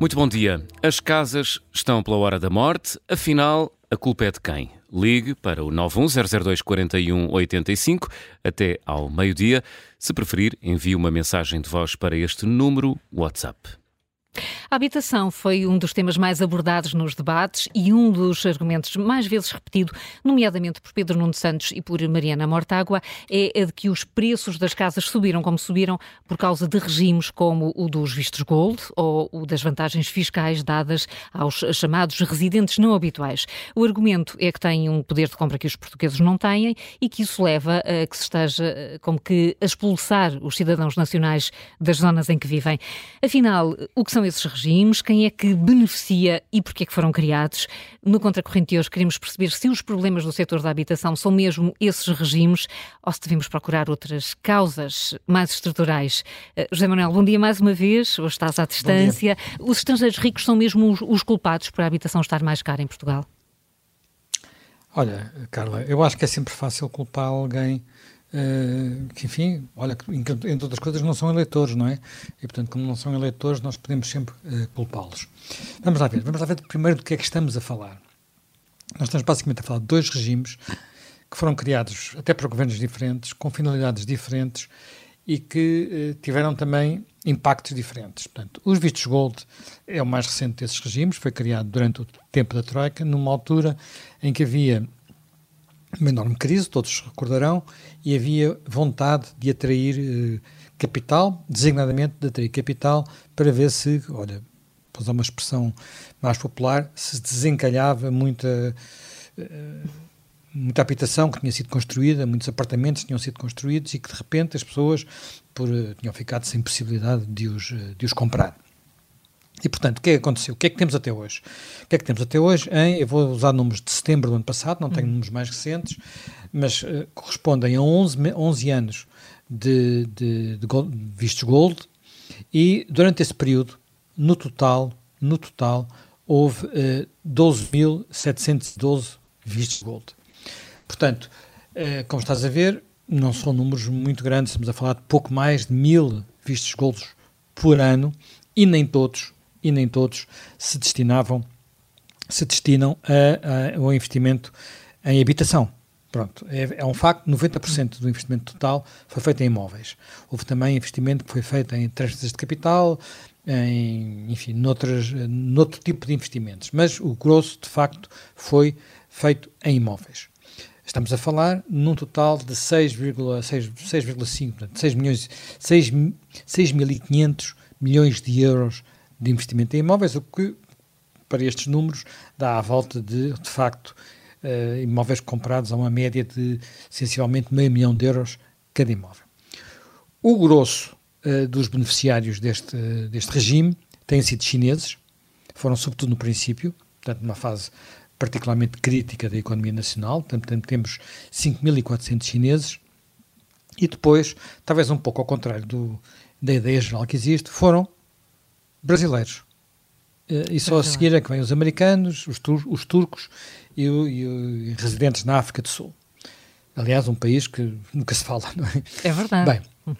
Muito bom dia. As casas estão pela hora da morte, afinal, a culpa é de quem? Ligue para o 910024185 até ao meio-dia. Se preferir, envie uma mensagem de voz para este número WhatsApp. A habitação foi um dos temas mais abordados nos debates e um dos argumentos mais vezes repetido, nomeadamente por Pedro Nuno Santos e por Mariana Mortágua, é a de que os preços das casas subiram como subiram por causa de regimes como o dos vistos gold ou o das vantagens fiscais dadas aos chamados residentes não habituais. O argumento é que têm um poder de compra que os portugueses não têm e que isso leva a que se esteja como que a expulsar os cidadãos nacionais das zonas em que vivem. Afinal, o que são esses regimes, quem é que beneficia e porquê é que foram criados. No Contracorrente de hoje queremos perceber se os problemas do setor da habitação são mesmo esses regimes ou se devemos procurar outras causas mais estruturais. Uh, José Manuel, bom dia mais uma vez, hoje estás à distância. Os estrangeiros ricos são mesmo os, os culpados por a habitação estar mais cara em Portugal? Olha, Carla, eu acho que é sempre fácil culpar alguém Uh, que enfim, olha, entre outras coisas não são eleitores, não é? E portanto, como não são eleitores, nós podemos sempre uh, culpá-los. Vamos lá ver, vamos lá ver primeiro do que é que estamos a falar. Nós estamos basicamente a falar de dois regimes que foram criados até para governos diferentes, com finalidades diferentes e que uh, tiveram também impactos diferentes. Portanto, os vistos gold é o mais recente desses regimes, foi criado durante o tempo da Troika, numa altura em que havia uma enorme crise, todos recordarão, e havia vontade de atrair eh, capital, designadamente de atrair capital, para ver se, olha, para usar uma expressão mais popular, se desencalhava muita, eh, muita habitação que tinha sido construída, muitos apartamentos tinham sido construídos e que de repente as pessoas por, eh, tinham ficado sem possibilidade de os, de os comprar. E, portanto, o que é que aconteceu? O que é que temos até hoje? O que é que temos até hoje? Em, eu vou usar números de setembro do ano passado, não tenho uhum. números mais recentes, mas uh, correspondem a 11, 11 anos de, de, de gold, vistos gold e durante esse período, no total, no total, houve uh, eh, 12.712 vistos gold. Portanto, uh, como estás a ver, não são números muito grandes, estamos a falar de pouco mais de mil vistos gold por ano e nem todos e nem todos se destinavam, se destinam a, a, ao investimento em habitação. Pronto, é, é um facto, 90% do investimento total foi feito em imóveis. Houve também investimento que foi feito em transferências de capital, em, enfim, noutras, noutro tipo de investimentos, mas o grosso, de facto, foi feito em imóveis. Estamos a falar num total de 6,5, 6 milhões, 6.500 milhões de euros de investimento em imóveis, o que, para estes números, dá à volta de, de facto, uh, imóveis comprados a uma média de, sensivelmente, meio milhão de euros cada imóvel. O grosso uh, dos beneficiários deste, uh, deste regime têm sido chineses, foram sobretudo no princípio, portanto, numa fase particularmente crítica da economia nacional, portanto, temos 5.400 chineses, e depois, talvez um pouco ao contrário do, da ideia geral que existe, foram brasileiros. Eh, e só a seguir é que vêm os americanos, os, tur os turcos e, e, e, residentes na África do Sul. Aliás, um país que nunca se fala, não é? É verdade. Bem,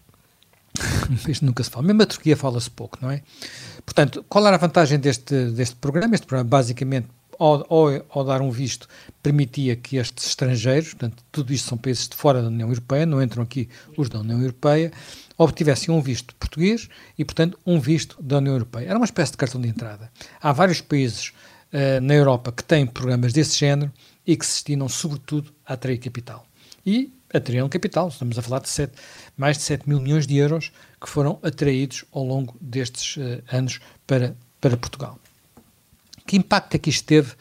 um país que nunca se fala. Mesmo a Turquia fala-se pouco, não é? Portanto, qual era a vantagem deste, deste programa? Este programa, basicamente, ao, ao, ao, dar um visto, permitia que estes estrangeiros, portanto, tudo isto são países de fora da União Europeia, não entram aqui os da União Europeia, obtivessem um visto português e, portanto, um visto da União Europeia. Era uma espécie de cartão de entrada. Há vários países uh, na Europa que têm programas desse género e que se destinam, sobretudo, a atrair capital. E atraíram capital, estamos a falar de mais de 7 mil milhões de euros que foram atraídos ao longo destes uh, anos para, para Portugal. Que impacto é que isto teve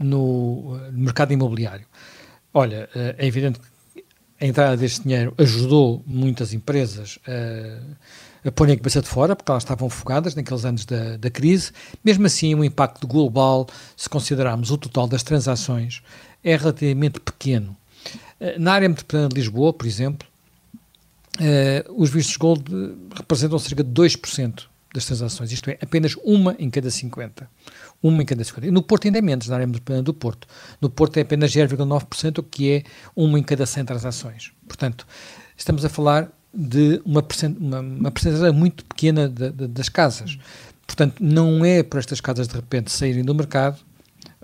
no, no mercado imobiliário? Olha, é evidente que a entrada deste dinheiro ajudou muitas empresas a, a pôr a cabeça de fora, porque elas estavam focadas naqueles anos da, da crise. Mesmo assim, o impacto global, se considerarmos o total das transações, é relativamente pequeno. Eh, na área metropolitana de Lisboa, por exemplo, uh, os vistos gold representam cerca de 2% das transações, isto é, apenas uma em cada 50. Uma em cada 50. E no Porto ainda é menos, na área metropolitana do Porto. No Porto é apenas 0,9%, o que é uma em cada 100 transações. Portanto, estamos a falar de uma, uma, uma percentagem muito pequena de, de, das casas. Portanto, não é para estas casas de repente saírem do mercado,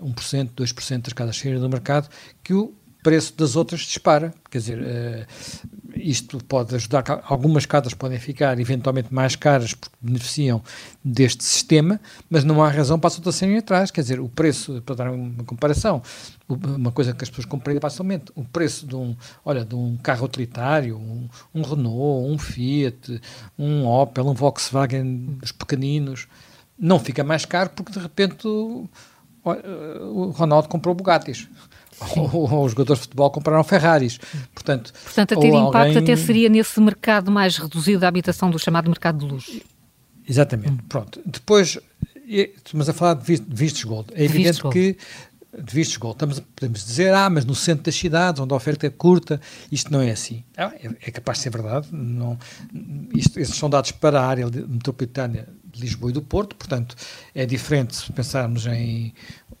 1%, 2% das casas saírem do mercado, que o preço das outras dispara. Quer dizer, uh, isto pode ajudar, algumas casas podem ficar eventualmente mais caras porque beneficiam deste sistema, mas não há razão para as outras serem atrás. Quer dizer, o preço, para dar uma comparação, uma coisa que as pessoas compreendem facilmente, o preço de um, olha, de um carro utilitário, um, um Renault, um Fiat, um Opel, um Volkswagen dos pequeninos, não fica mais caro porque de repente o, o Ronaldo comprou Bugattis ou, ou, os jogadores de futebol compraram Ferraris. Portanto, Portanto a ter impacto alguém... até seria nesse mercado mais reduzido da habitação, do chamado mercado de luxo. Exatamente. Hum. Pronto. Depois, estamos a falar de vistos gold. É evidente gold. que de vistos gold. Estamos, podemos dizer, ah, mas no centro das cidades, onde a oferta é curta, isto não é assim. Ah, é, é, capaz de ser verdade. Não, isto, esses são dados para a área metropolitana de Lisboa e do Porto, portanto, é diferente se pensarmos em,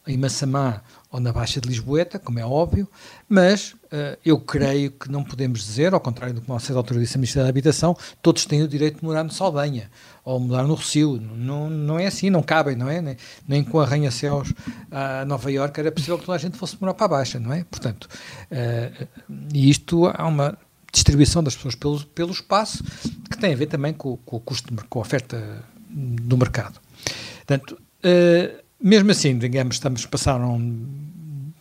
em Massamá ou na Baixa de Lisboeta, como é óbvio, mas uh, eu creio que não podemos dizer, ao contrário do que a certa altura disse a Ministra da Habitação, todos têm o direito de morar no Saldanha ou morar no Recio. Não, não é assim, não cabem, não é? Nem, nem com arranha-céus a Nova Iorque era possível que toda a gente fosse morar para a Baixa, não é? Portanto, uh, e isto há uma distribuição das pessoas pelo, pelo espaço que tem a ver também com, com o custo, com a oferta do mercado. Portanto, uh, mesmo assim, digamos, estamos, passaram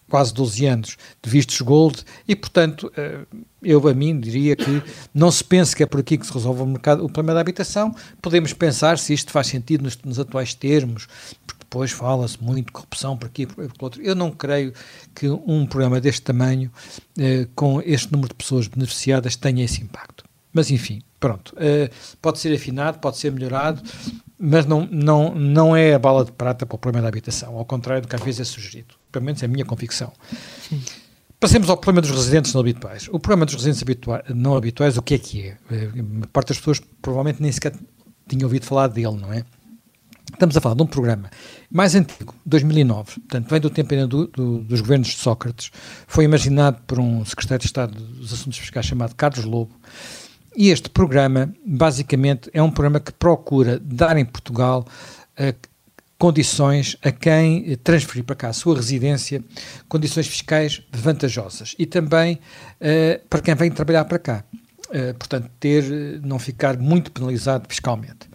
quase 12 anos de vistos gold e, portanto, eh, eu a mim diria que não se pense que é por aqui que se resolve o, mercado, o problema da habitação, podemos pensar se isto faz sentido nos, nos atuais termos, porque depois fala-se muito de corrupção por aqui e por, outro. Eu não creio que um programa deste tamanho, eh, com este número de pessoas beneficiadas, tenha esse impacto. Mas, enfim, pronto, eh, pode ser afinado, pode ser melhorado, mas não, não, não é a bala de prata para o problema da habitação, ao contrário do que às vezes é sugerido. Pelo menos é a minha convicção. Sim. Passemos ao problema dos residentes não habituais. O problema dos residentes habitua não habituais, o que é que é? Eh, a parte das pessoas provavelmente nem sequer tinha ouvido falar dele, não é? Estamos a falar de um programa mais antigo, 2009, portanto, vem do tempo ainda do, do, dos governos de Sócrates, foi imaginado por um secretário de Estado dos Assuntos Fiscais chamado Carlos Lobo, e este programa, basicamente, é um programa que procura dar em Portugal uh, condições a quem transferir para cá a sua residência, condições fiscais vantajosas e também uh, para quem vem trabalhar para cá. Uh, portanto, ter, não ficar muito penalizado fiscalmente.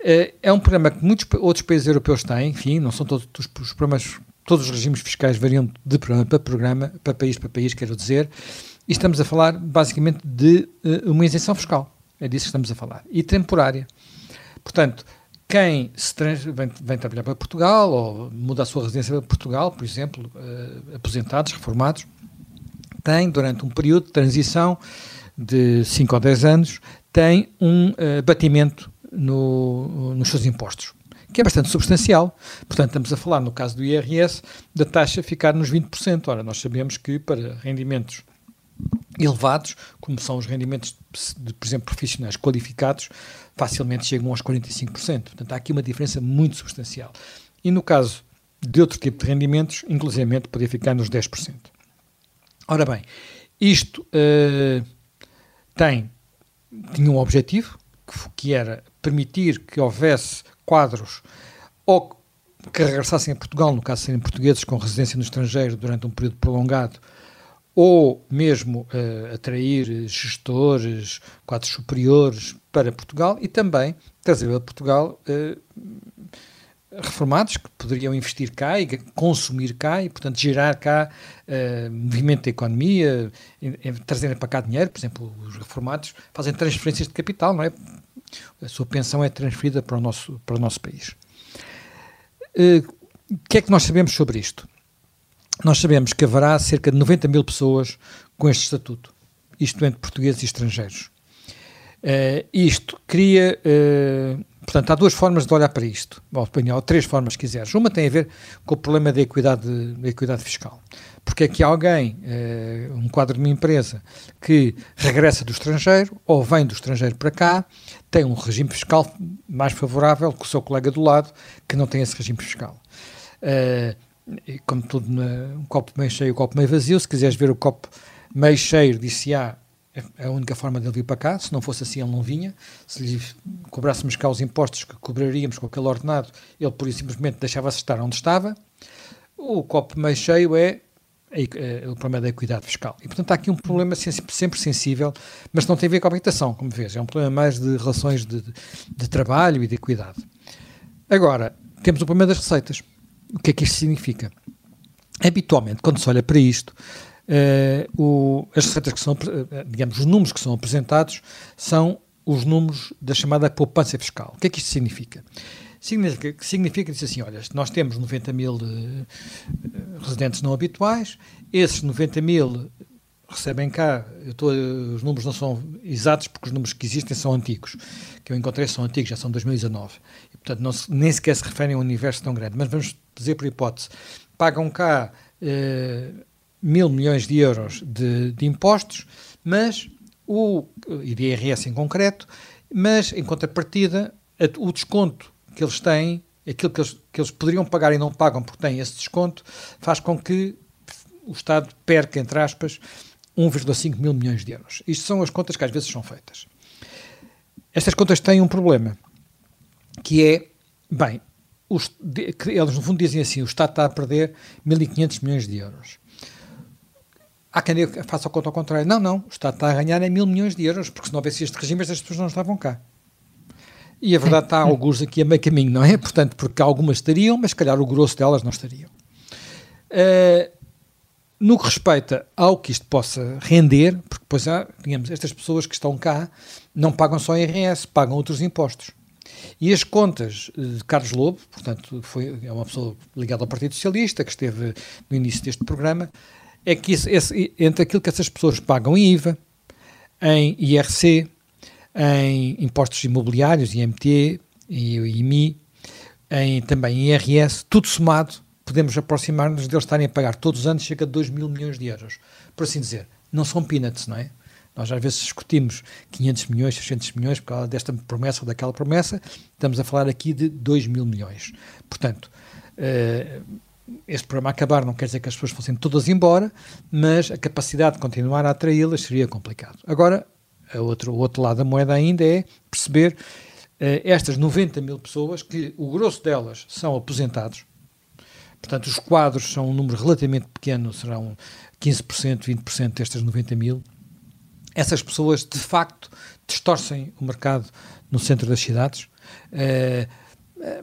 Uh, é um programa que muitos outros países europeus têm, enfim, não são todos os, os programas, todos os regimes fiscais variam de programa para programa, para país para país, quero dizer, e estamos a falar basicamente de uh, uma isenção fiscal. É disso que estamos a falar. E temporária. Portanto, quem se vem, vem, trabalhar para Portugal ou muda a sua residência para Portugal, por exemplo, uh, aposentados, reformados, tem, durante um período de transição de 5 ou 10 anos, tem um uh, batimento no, nos seus impostos, que é bastante substancial. Portanto, estamos a falar, no caso do IRS, da taxa ficar nos 20%. Ora, nós sabemos que para rendimentos elevados, como são os rendimentos de, por exemplo, profissionais qualificados, facilmente chegam aos 45%. Portanto, há aqui uma diferença muito substancial. E no caso de outro tipo de rendimentos, inclusive poderia ficar nos 10%. Ora bem, isto uh, tem, tinha um objetivo, que, que era permitir que houvesse quadros ou que regressassem a Portugal, no caso serem portugueses com residência no estrangeiro durante um período prolongado, ou mesmo uh, atrair gestores, quadros superiores para Portugal e também trazer a Portugal uh, reformados que poderiam investir cá e consumir cá e, portanto, gerar cá uh, movimento da economia, trazerem para cá dinheiro. Por exemplo, os reformados fazem transferências de capital, não é? A sua pensão é transferida para o nosso, para o nosso país. O que é que nós sabemos sobre isto? Nós sabemos que haverá cerca de 90 mil pessoas com este estatuto, isto entre portugueses e estrangeiros. Uh, isto cria, uh, portanto, há duas formas de olhar para isto, ou, ou três formas, se quiseres. Uma tem a ver com o problema da equidade, da equidade fiscal. Porque é que alguém, uh, um quadro de uma empresa, que regressa do estrangeiro ou vem do estrangeiro para cá, tem um regime fiscal mais favorável que o seu colega do lado, que não tem esse regime fiscal. E como tudo, um copo meio cheio, um copo meio vazio, se quiseres ver o copo meio cheio, disse-á, é, é a única forma de ele vir para cá, se não fosse assim ele não vinha, se lhe cobrássemos cá os impostos que cobraríamos com aquele ordenado, ele por simplesmente deixava-se estar onde estava. O copo meio cheio é é, o problema da equidade fiscal. E, portanto, há aqui um problema sempre sensível, mas não tem a ver com a habitação, como vês. É um problema mais de relações de, de, de trabalho e de equidade. Agora, temos o problema das receitas. O que é que isto significa? Habitualmente, quando se olha para isto, uh, o, as receitas que são, uh, digamos, os números que são apresentados são os números da chamada poupança fiscal. O que é que isto significa? Significa, significa dizer assim, olha, nós temos 90 mil uh, residentes não habituais, esses 90 mil recebem cá, tô, os números não são exatos porque os números que existem são antigos, que eu encontrei são antigos, já são 2019, e portanto não se, nem sequer se referem a um universo tão grande, mas vamos dizer por hipótese, pagam cá uh, mil milhões de euros de, de impostos, mas o, e de IRS em concreto, mas em contrapartida o desconto que eles têm, aquilo que eles, que eles poderiam pagar e não pagam porque têm esse desconto, faz com que o Estado perca, entre aspas, 1,5 mil milhões de euros. Isto são as contas que às vezes são feitas. Estas contas têm um problema, que é, bem, os, eles no fundo dizem assim, o Estado está a perder 1.500 milhões de euros. Há quem faça a conta ao contrário. Não, não, o Estado está a ganhar é mil milhões de euros, porque se não houvesse este regime, estas pessoas não estavam cá. E a verdade está alguns aqui a meio caminho, não é? Portanto, porque algumas estariam, mas se calhar o grosso delas não estariam. Uh, no que respeita ao que isto possa render, porque depois há, digamos, estas pessoas que estão cá não pagam só IRS, pagam outros impostos. E as contas de Carlos Lobo, portanto, foi, é uma pessoa ligada ao Partido Socialista, que esteve no início deste programa, é que esse, esse, entre aquilo que essas pessoas pagam em IVA, em IRC, em impostos imobiliários, IMT IMI, em, também em IRS, tudo somado, podemos aproximar-nos deles estarem a pagar todos os anos cerca de 2 mil milhões de euros. Por assim dizer, não são peanuts, não é? Nós às vezes discutimos 500 milhões, 600 milhões por causa desta promessa ou daquela promessa, estamos a falar aqui de 2 mil milhões. Portanto, uh, este programa acabar não quer dizer que as pessoas fossem todas embora, mas a capacidade de continuar a atraí-las seria complicado. Agora, outro, o outro lado da moeda ainda é perceber uh, estas 90 mil pessoas, que o grosso delas são aposentados, portanto, os quadros são um número relativamente pequeno, serão 15%, 20% destas 90 mil. Essas pessoas, de facto, distorcem o mercado no centro das cidades. Uh,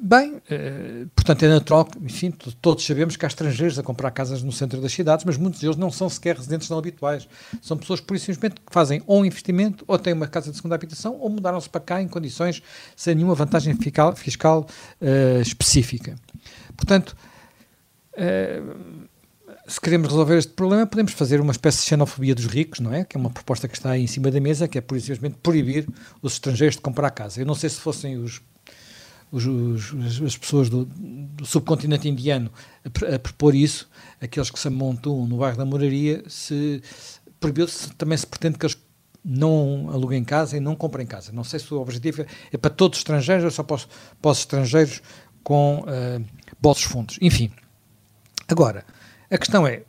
Bem, eh, portanto é natural enfim, todos sabemos que há estrangeiros a comprar casas no centro das cidades, mas muitos deles não são sequer residentes não habituais. São pessoas, por isso, simplesmente, que fazem ou um investimento, ou têm uma casa de segunda habitação, ou mudaram-se para cá em condições sem nenhuma vantagem fiscal, fiscal uh, específica. Portanto, uh, se queremos resolver este problema, podemos fazer uma espécie de xenofobia dos ricos, não é? Que é uma proposta que está aí em cima da mesa, que é, por simplesmente, proibir os estrangeiros de comprar casa. Eu não sei se fossem os os, os, as pessoas do, do, subcontinente indiano a, a, propor isso, aqueles que se amontam no bairro da Moraria, se proibiu-se, também se pretende que eles não aluguem casa e não comprem casa. Não sei se o objetivo é para todos os estrangeiros ou só para os, para os estrangeiros com uh, bolsos fundos. Enfim, agora, a questão é,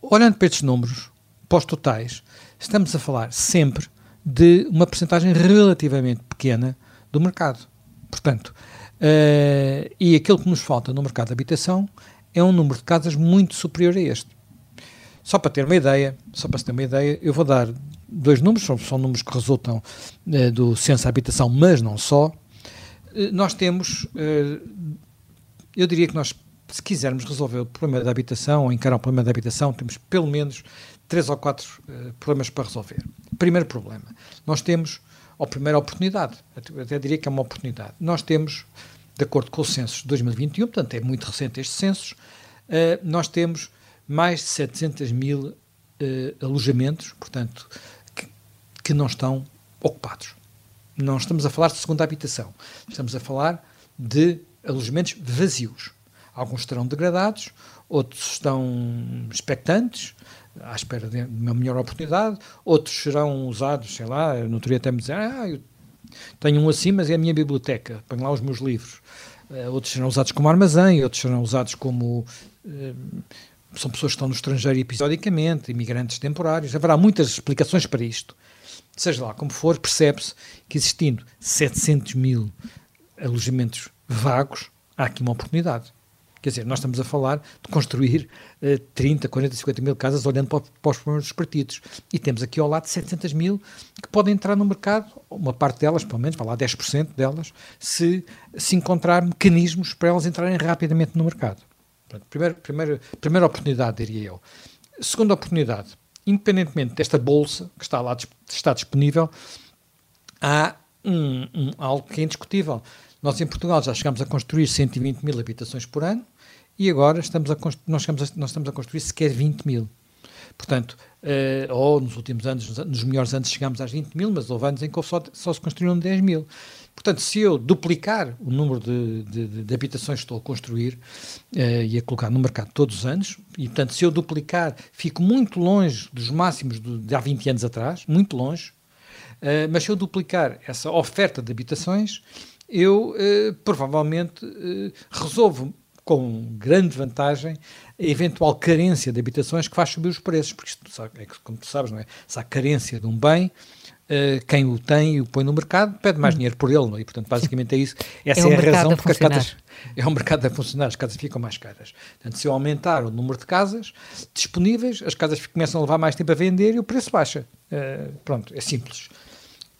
olhando para estes números, pós totais, estamos a falar sempre de uma percentagem relativamente pequena do mercado. Portanto, uh, e aquilo que nos falta no mercado de habitação é um número de casas muito superior a este. Só para ter uma ideia, só para ter uma ideia, eu vou dar dois números, são, são números que resultam uh, do censo de habitação, mas não só. Uh, nós temos, eu diria que nós, se quisermos resolver o problema da habitação ou encarar o problema da habitação, temos pelo menos três ou quatro problemas para resolver. Primeiro problema, nós temos ou primeira oportunidade. Até diria que é uma oportunidade. Nós temos, de acordo com o censo de 2021, portanto é muito recente este censo, uh, nós temos mais de 700 mil uh, alojamentos, portanto, que, que não estão ocupados. Não estamos a falar de segunda habitação, estamos a falar de alojamentos vazios. Alguns estarão degradados, outros estão expectantes, à espera de uma melhor oportunidade, outros serão usados, sei lá, no outro dia até me dizer, ah, eu tenho um assim, mas é a minha biblioteca, ponho lá os meus livros. Uh, outros serão usados como armazém, outros serão usados como, uh, são pessoas que estão no estrangeiro episodicamente, imigrantes temporários, haverá muitas explicações para isto. Seja lá como for, percebe-se que existindo 700 mil alojamentos vagos, há aqui uma oportunidade. Quer dizer, nós estamos a falar de construir uh, 30, 40, 50 mil casas olhando para, para os problemas dos partidos. E temos aqui ao lado 700 mil que podem entrar no mercado, uma parte delas, pelo menos, vai lá 10% delas, se, se encontrar mecanismos para elas entrarem rapidamente no mercado. Portanto, primeira, primeira, primeira oportunidade, diria eu. Segunda oportunidade, independentemente desta bolsa que está lá está disponível, há um, um, algo que é indiscutível. Nós em Portugal já chegamos a construir 120 mil habitações por ano, e agora estamos a, nós, estamos a, nós estamos a construir sequer 20 mil. Portanto, uh, ou nos últimos anos, nos melhores anos chegámos às 20 mil, mas houve anos em que só, só se construíram 10 mil. Portanto, se eu duplicar o número de, de, de habitações que estou a construir uh, e a colocar no mercado todos os anos, e portanto, se eu duplicar, fico muito longe dos máximos de, há 20 anos atrás, muito longe, uh, mas se eu duplicar essa oferta de habitações, eu provavelmente resolvo com grande vantagem a eventual carência de habitações que faz subir os preços, porque isto, é como tu sabes, não é? Se há carência de um bem, uh, quem o tem e o põe no mercado pede mais hum. dinheiro por ele, é? E, portanto, basicamente é isso. Essa é, é a razão porque as casas... É um mercado a funcionar, as casas ficam mais caras. Portanto, se eu aumentar o número de casas disponíveis, as casas começam a levar mais tempo a vender e o preço baixa. Uh, pronto, é simples.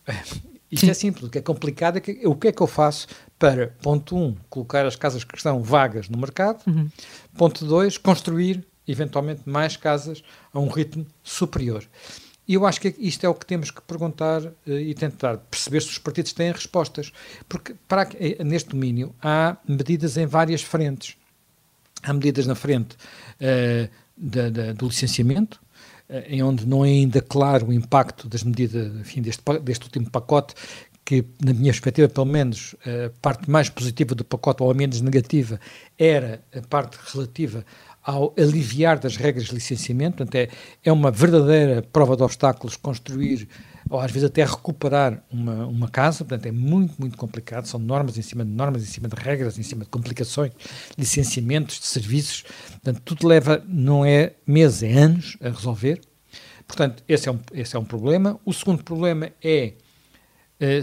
Isto é simples, o que é complicado é que, o que é que eu faço para, ponto 1, um, colocar as casas que estão vagas no mercado, uhum. ponto 2, construir eventualmente mais casas a um ritmo superior. E eu acho que isto é o que temos que perguntar uh, e tentar perceber se os partidos têm respostas. Porque para, eh, neste domínio há medidas em várias frentes. Há medidas na frente uh, da, da, do licenciamento, em onde não é ainda claro o impacto das medidas, enfim, deste, deste último pacote, que, na minha perspectiva, pelo menos, a parte mais positiva do pacote, ou a menos negativa, era a parte relativa ao aliviar das regras de licenciamento. Portanto, é, é uma verdadeira prova de obstáculos construir, ou às vezes até recuperar uma, uma casa. Portanto, é muito, muito complicado. São normas em cima de normas, em cima de regras, em cima de complicações, licenciamentos de serviços. Portanto, tudo leva, não é meses, é anos a resolver. Portanto, esse é um, esse é um problema. O segundo problema é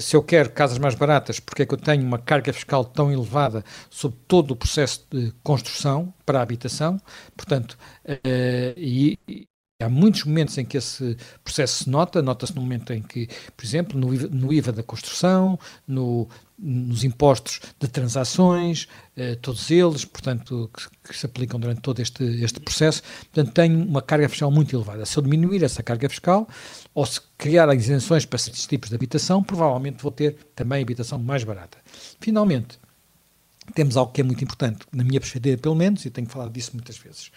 se eu quero casas mais baratas, porque é que eu tenho uma carga fiscal tão elevada sobre todo o processo de construção para a habitação? Portanto, uh, e, e, há muitos momentos em que esse processo se nota, nota-se no momento em que, por exemplo, no IVA, no IVA da construção, no, nos impostos de transações, eh, todos eles, portanto, que, que, se aplicam durante todo este, este processo. Portanto, tenho uma carga fiscal muito elevada. Se eu diminuir essa carga fiscal, ou se criar isenções para esses tipos de habitação, provavelmente vou ter também habitação mais barata. Finalmente, temos algo que é muito importante, na minha perspectiva, pelo menos, e tenho falado disso muitas vezes.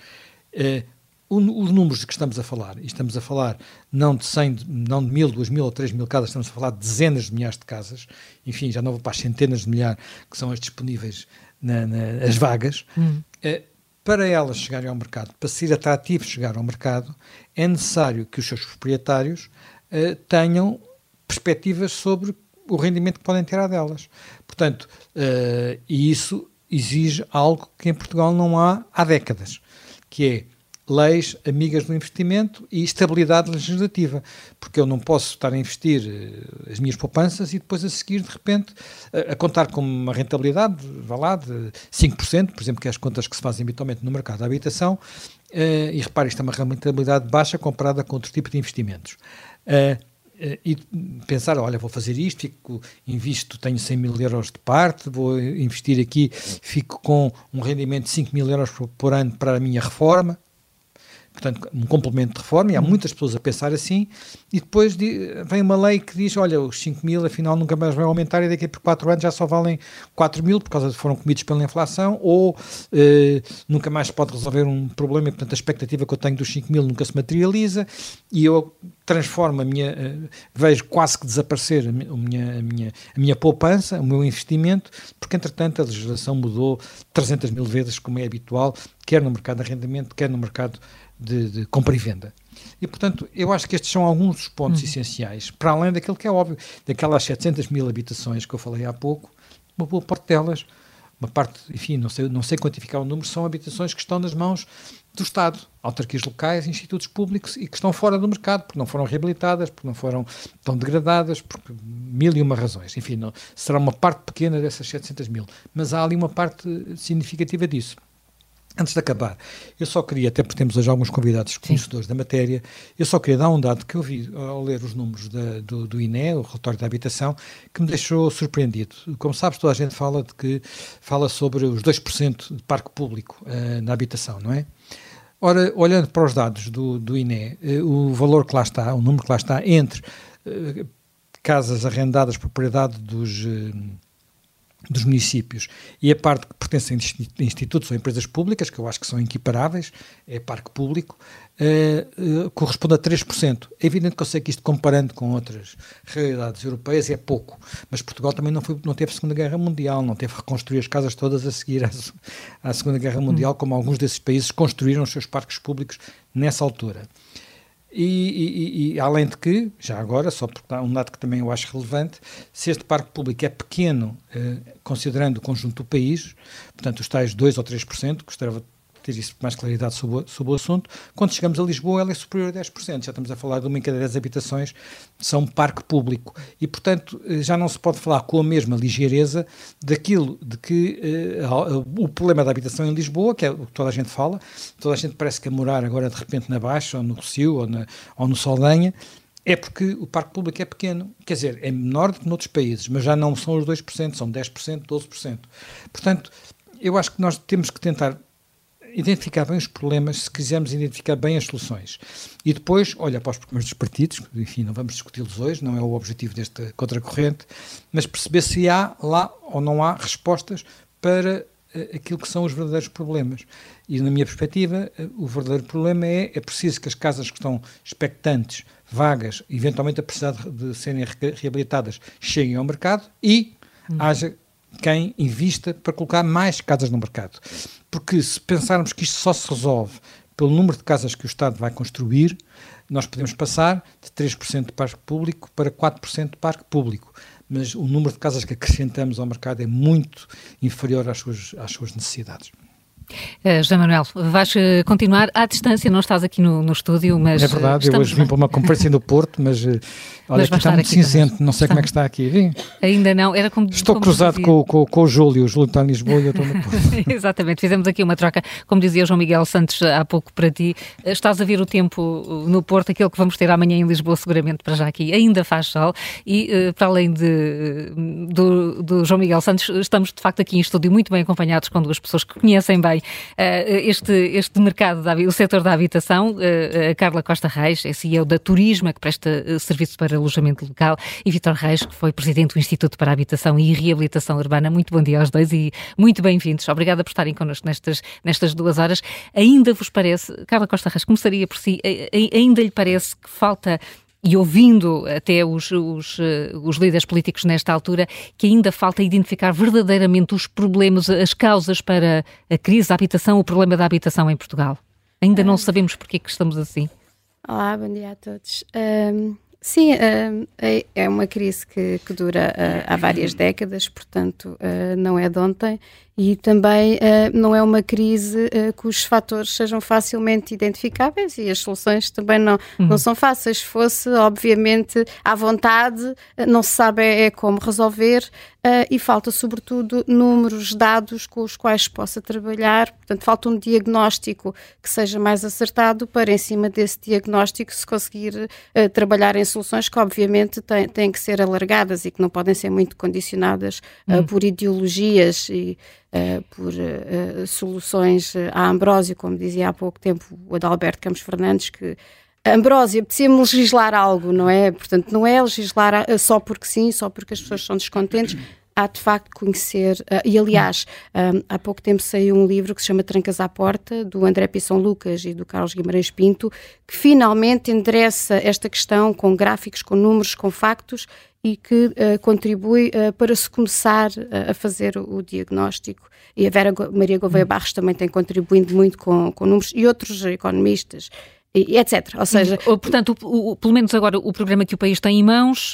Eh, os números de que estamos a falar, e estamos a falar não de 100, não de mil, duas mil ou três mil casas, estamos a falar de dezenas de milhares de casas, enfim, já não vou para as centenas de milhares que são as disponíveis na, na, as vagas, hum. eh, para elas chegarem ao mercado, para ser atrativo chegar ao mercado, é necessário que os seus proprietários eh, tenham perspectivas sobre o rendimento que podem tirar delas. Portanto, eh, e isso exige algo que em Portugal não há há décadas, que é leis amigas do investimento e estabilidade legislativa, porque eu não posso estar a investir uh, as minhas poupanças e depois a seguir, de repente, uh, a contar com uma rentabilidade, vá lá, de 5%, por exemplo, que é as contas que se fazem habitualmente no mercado da habitação, uh, e repare, isto é uma rentabilidade baixa comparada com outro tipo de investimentos. e pensar, olha, vou fazer isto, fico, invisto, tenho 100 mil euros de parte, vou investir aqui, fico com um rendimento de 5 mil euros por, por ano para a minha reforma, portanto, um complemento de reforma, e há uhum. muitas pessoas a pensar assim, e depois vem uma lei que diz, olha, os 5 mil afinal nunca mais vai aumentar e daqui a por 4 anos já só valem 4 mil, por causa de foram comidos pela inflação, ou eh, nunca mais se pode resolver um problema, e portanto a expectativa que eu tenho dos 5 mil nunca se materializa, e eu transformo a minha, eh, vejo quase que desaparecer a minha, a, minha, a minha poupança, o meu investimento, porque entretanto a legislação mudou 300 mil vezes, como é habitual, quer no mercado de arrendamento, quer no mercado de, de, compra e venda. E, portanto, eu acho que estes são alguns dos pontos uhum. essenciais, para além daquilo que é óbvio, daquelas 700 mil habitações que eu falei há pouco, uma boa parte delas, uma parte, enfim, não sei, não sei quantificar o número, são habitações que estão nas mãos do Estado, autarquias locais, institutos públicos e que estão fora do mercado, porque não foram reabilitadas, porque não foram tão degradadas, por mil e uma razões. Enfim, não, será uma parte pequena dessas 700 mil, mas há ali uma parte significativa disso. Antes de acabar, eu só queria, até porque temos hoje alguns convidados conhecedores Sim. da matéria, eu só queria dar um dado que eu vi ao ler os números da, do, do, INE, o relatório da habitação, que me deixou surpreendido. Como sabes, toda a gente fala de que fala sobre os 2% de parque público uh, na habitação, não é? Ora, olhando para os dados do, do INE, uh, o valor que lá está, o número que lá está, entre uh, casas arrendadas, propriedade dos dos municípios e a parte que pertence a institutos ou empresas públicas, que eu acho que são equiparáveis, é parque público, uh, uh, corresponde a 3%. É evidente que eu sei que isto, comparando com outras realidades europeias, é pouco, mas Portugal também não, foi, não teve Segunda Guerra Mundial, não teve reconstruir as casas todas a seguir à, à Segunda Guerra Mundial, hum. como alguns desses países construíram os seus parques públicos nessa altura. E, e, e, além de que, já agora, só porque há um dado que também eu acho relevante, se este parque público é pequeno, eh, considerando o conjunto do país, portanto os tais 2 ou 3%, gostava ter isso mais claridade sobre, sobre o assunto. Quando chegamos a Lisboa, ela é superior a 10%. Já estamos a falar de uma em cada 10 habitações são parque público. E, portanto, eh, já não se pode falar com a mesma ligeireza daquilo de que uh, o problema da habitação em Lisboa, que é o que toda a gente fala, toda a gente parece que a morar agora de repente na Baixa, ou no Rocio, ou, na, ou no Saldanha, é porque o parque público é pequeno. Quer dizer, é menor do que noutros países, mas já não são os 2%, são 10%, 12%. Portanto, eu acho que nós temos que tentar identificar bem os problemas, se quisermos identificar bem as soluções. E depois, olha para os problemas dos partidos, enfim, não vamos discuti-los hoje, não é o objetivo desta contracorrente, mas perceber se há lá ou não há respostas para uh, aquilo que são os verdadeiros problemas. E, na minha perspectiva, uh, o verdadeiro problema é, é preciso que as casas que estão expectantes, vagas, eventualmente a precisar de, de serem re reabilitadas, cheguem ao mercado e hum. haja quem invista para colocar mais casas no mercado. Porque se pensarmos que isto só se resolve pelo número de casas que o Estado vai construir, nós podemos passar de 3% de parque público para 4% de parque público. Mas o número de casas que acrescentamos ao mercado é muito inferior às suas, às suas necessidades. Uh, José Manuel, vais uh, continuar à distância, não estás aqui no, no estúdio, mas. É verdade, eu hoje vim para uma conferência no Porto, mas uh, olha, mas aqui está muito aqui cinzento, também. não sei está. como é que está aqui. Vim. Ainda não, era como. Estou como cruzado com, com, com, o Júlio, o Júlio está em Lisboa e eu estou no Porto. Exatamente, fizemos aqui uma troca, como dizia o João Miguel Santos há pouco para ti. Estás a ver o tempo no Porto, aquele que vamos ter amanhã em Lisboa, seguramente para já aqui, ainda faz sol, e para além de, do, do João Miguel Santos, estamos de facto aqui em estúdio muito bem acompanhados com duas pessoas que conhecem bem este, este mercado, da, o setor da habitação, eh, a Carla Costa Reis, é CEO da Turisma, que presta eh, serviço para alojamento local, e Vitor Reis, que foi presidente do Instituto para a Habitação e Reabilitação Urbana. Muito bom dia aos dois e muito bem-vindos. Obrigada por estarem connosco nestas, nestas duas horas. Ainda vos parece, Carla Costa Reis, começaria por si, ainda lhe parece que falta e ouvindo até os, os, eh, os, líderes políticos nesta altura, que ainda falta identificar verdadeiramente os problemas, as causas para a crise da habitação, o problema da habitação em Portugal. Ainda não sabemos porque é que estamos assim. Olá, bom dia a todos. Um, sim, um, é, é uma crise que, dura uh, há várias décadas, portanto, uh, não é de ontem e também uh, não é uma crise cujos fatores sejam facilmente identificáveis e as soluções também não, uhum. não são fáceis. Se fosse, obviamente, à vontade, uh, não se sabe é, é como resolver e falta, sobretudo, números, dados com os quais se possa trabalhar. Portanto, falta um diagnóstico que seja mais acertado para, em cima desse diagnóstico, se conseguir trabalhar em soluções que, obviamente, têm, têm que ser alargadas e que não podem ser muito condicionadas uhum. por ideologias e uh, por uh, soluções a Ambrósio, como dizia há pouco tempo o Adalberto Campos Fernandes, que Ambrósio, apetecia-me legislar algo, não é? Portanto, não é legislar só porque sim, só porque as pessoas são descontentes. Há de facto conhecer, uh, e aliás, um, há pouco tempo saiu um livro que se chama Trancas à Porta, do André Pisson Lucas e do Carlos Guimarães Pinto, que finalmente endereça esta questão com gráficos, com números, com factos e que uh, contribui uh, para se começar uh, a fazer o, o, diagnóstico. E a Vera Maria Gouveia hum. Barros também tem contribuído muito com, com números, e outros economistas. E etc. Ou seja, portanto, o, o, pelo menos agora o programa que o país tem em mãos,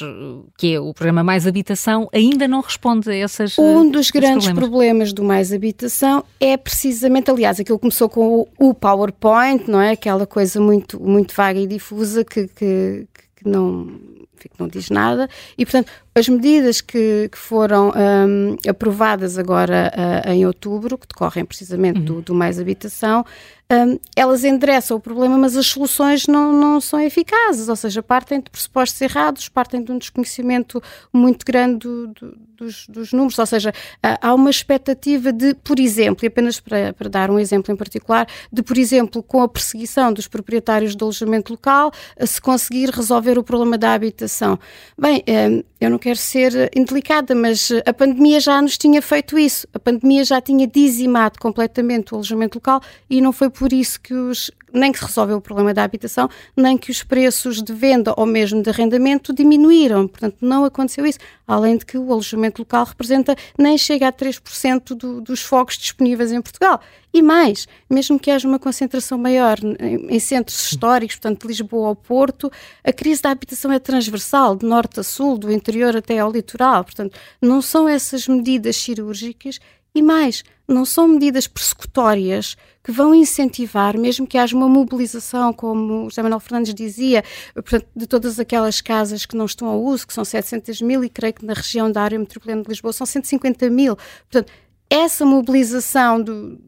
que é o programa Mais Habitação, ainda não responde a essas Um dos grandes problemas. problemas. do Mais Habitação é precisamente, aliás, aquilo começou com o, o PowerPoint, não é? Aquela coisa muito muito vaga e difusa que, que, que não que não diz nada, e portanto as medidas que, que foram um, aprovadas agora uh, em outubro, que decorrem precisamente uhum. do, do Mais Habitação, um, elas endereçam o problema, mas as soluções não, não são eficazes, ou seja, partem de pressupostos errados, partem de um desconhecimento muito grande do, do, dos, dos, números, ou seja, há uma expectativa de, por exemplo, e apenas para, para, dar um exemplo em particular, de, por exemplo, com a perseguição dos proprietários de alojamento local, uh, se conseguir resolver o problema da habitação. Bem, um, eu não quero ser indelicada, mas a pandemia já nos tinha feito isso. A pandemia já tinha dizimado completamente o alojamento local e não foi por isso que os nem que se resolveu o problema da habitação, nem que os preços de venda ou mesmo de arrendamento diminuíram. Portanto, não aconteceu isso. Além de que o alojamento local representa nem chega a 3% do, dos fogos disponíveis em Portugal. E mais, mesmo que haja uma concentração maior em, em centros históricos, portanto, de Lisboa ao Porto, a crise da habitação é transversal, de norte a sul, do interior até ao litoral. Portanto, não são essas medidas cirúrgicas e mais, não são medidas persecutórias que vão incentivar, mesmo que haja uma mobilização, como o José Manuel Fernandes dizia, portanto, de todas aquelas casas que não estão ao uso, que são 700 mil, e creio que na região da área metropolitana de Lisboa são 150 mil. Portanto, essa mobilização do,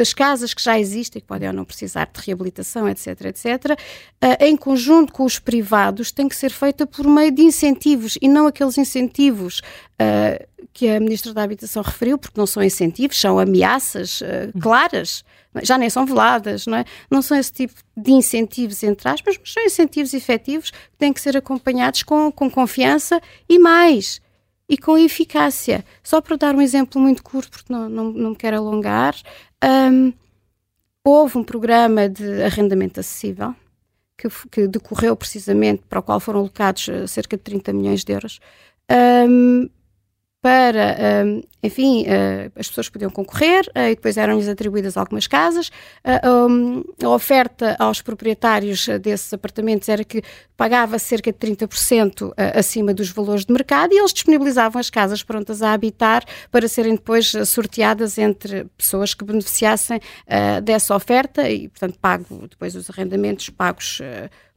das casas que já existem, que podem ou não precisar de reabilitação, etc., etc., uh, em conjunto com os privados, tem que ser feita por meio de incentivos e não aqueles incentivos uh, que a Ministra da Habitação referiu, porque não são incentivos, são ameaças uh, claras, já nem são veladas, não é? Não são esse tipo de incentivos, entre aspas, mas são incentivos efetivos que têm que ser acompanhados com, com confiança e mais e com eficácia. Só para dar um exemplo muito curto, porque não, não, não me quero alongar, um, houve um programa de arrendamento acessível que, que, decorreu precisamente, para o qual foram alocados eh, cerca de 30 milhões de euros, um, para, hum, enfim, uh, as pessoas podiam concorrer uh, e depois eram-lhes atribuídas algumas casas. Uh, um, a oferta aos proprietários desses apartamentos era que pagava cerca de 30% acima dos valores de mercado e eles disponibilizavam as casas prontas a habitar para serem depois sorteadas entre pessoas que beneficiassem dessa oferta e, portanto, pago depois os arrendamentos pagos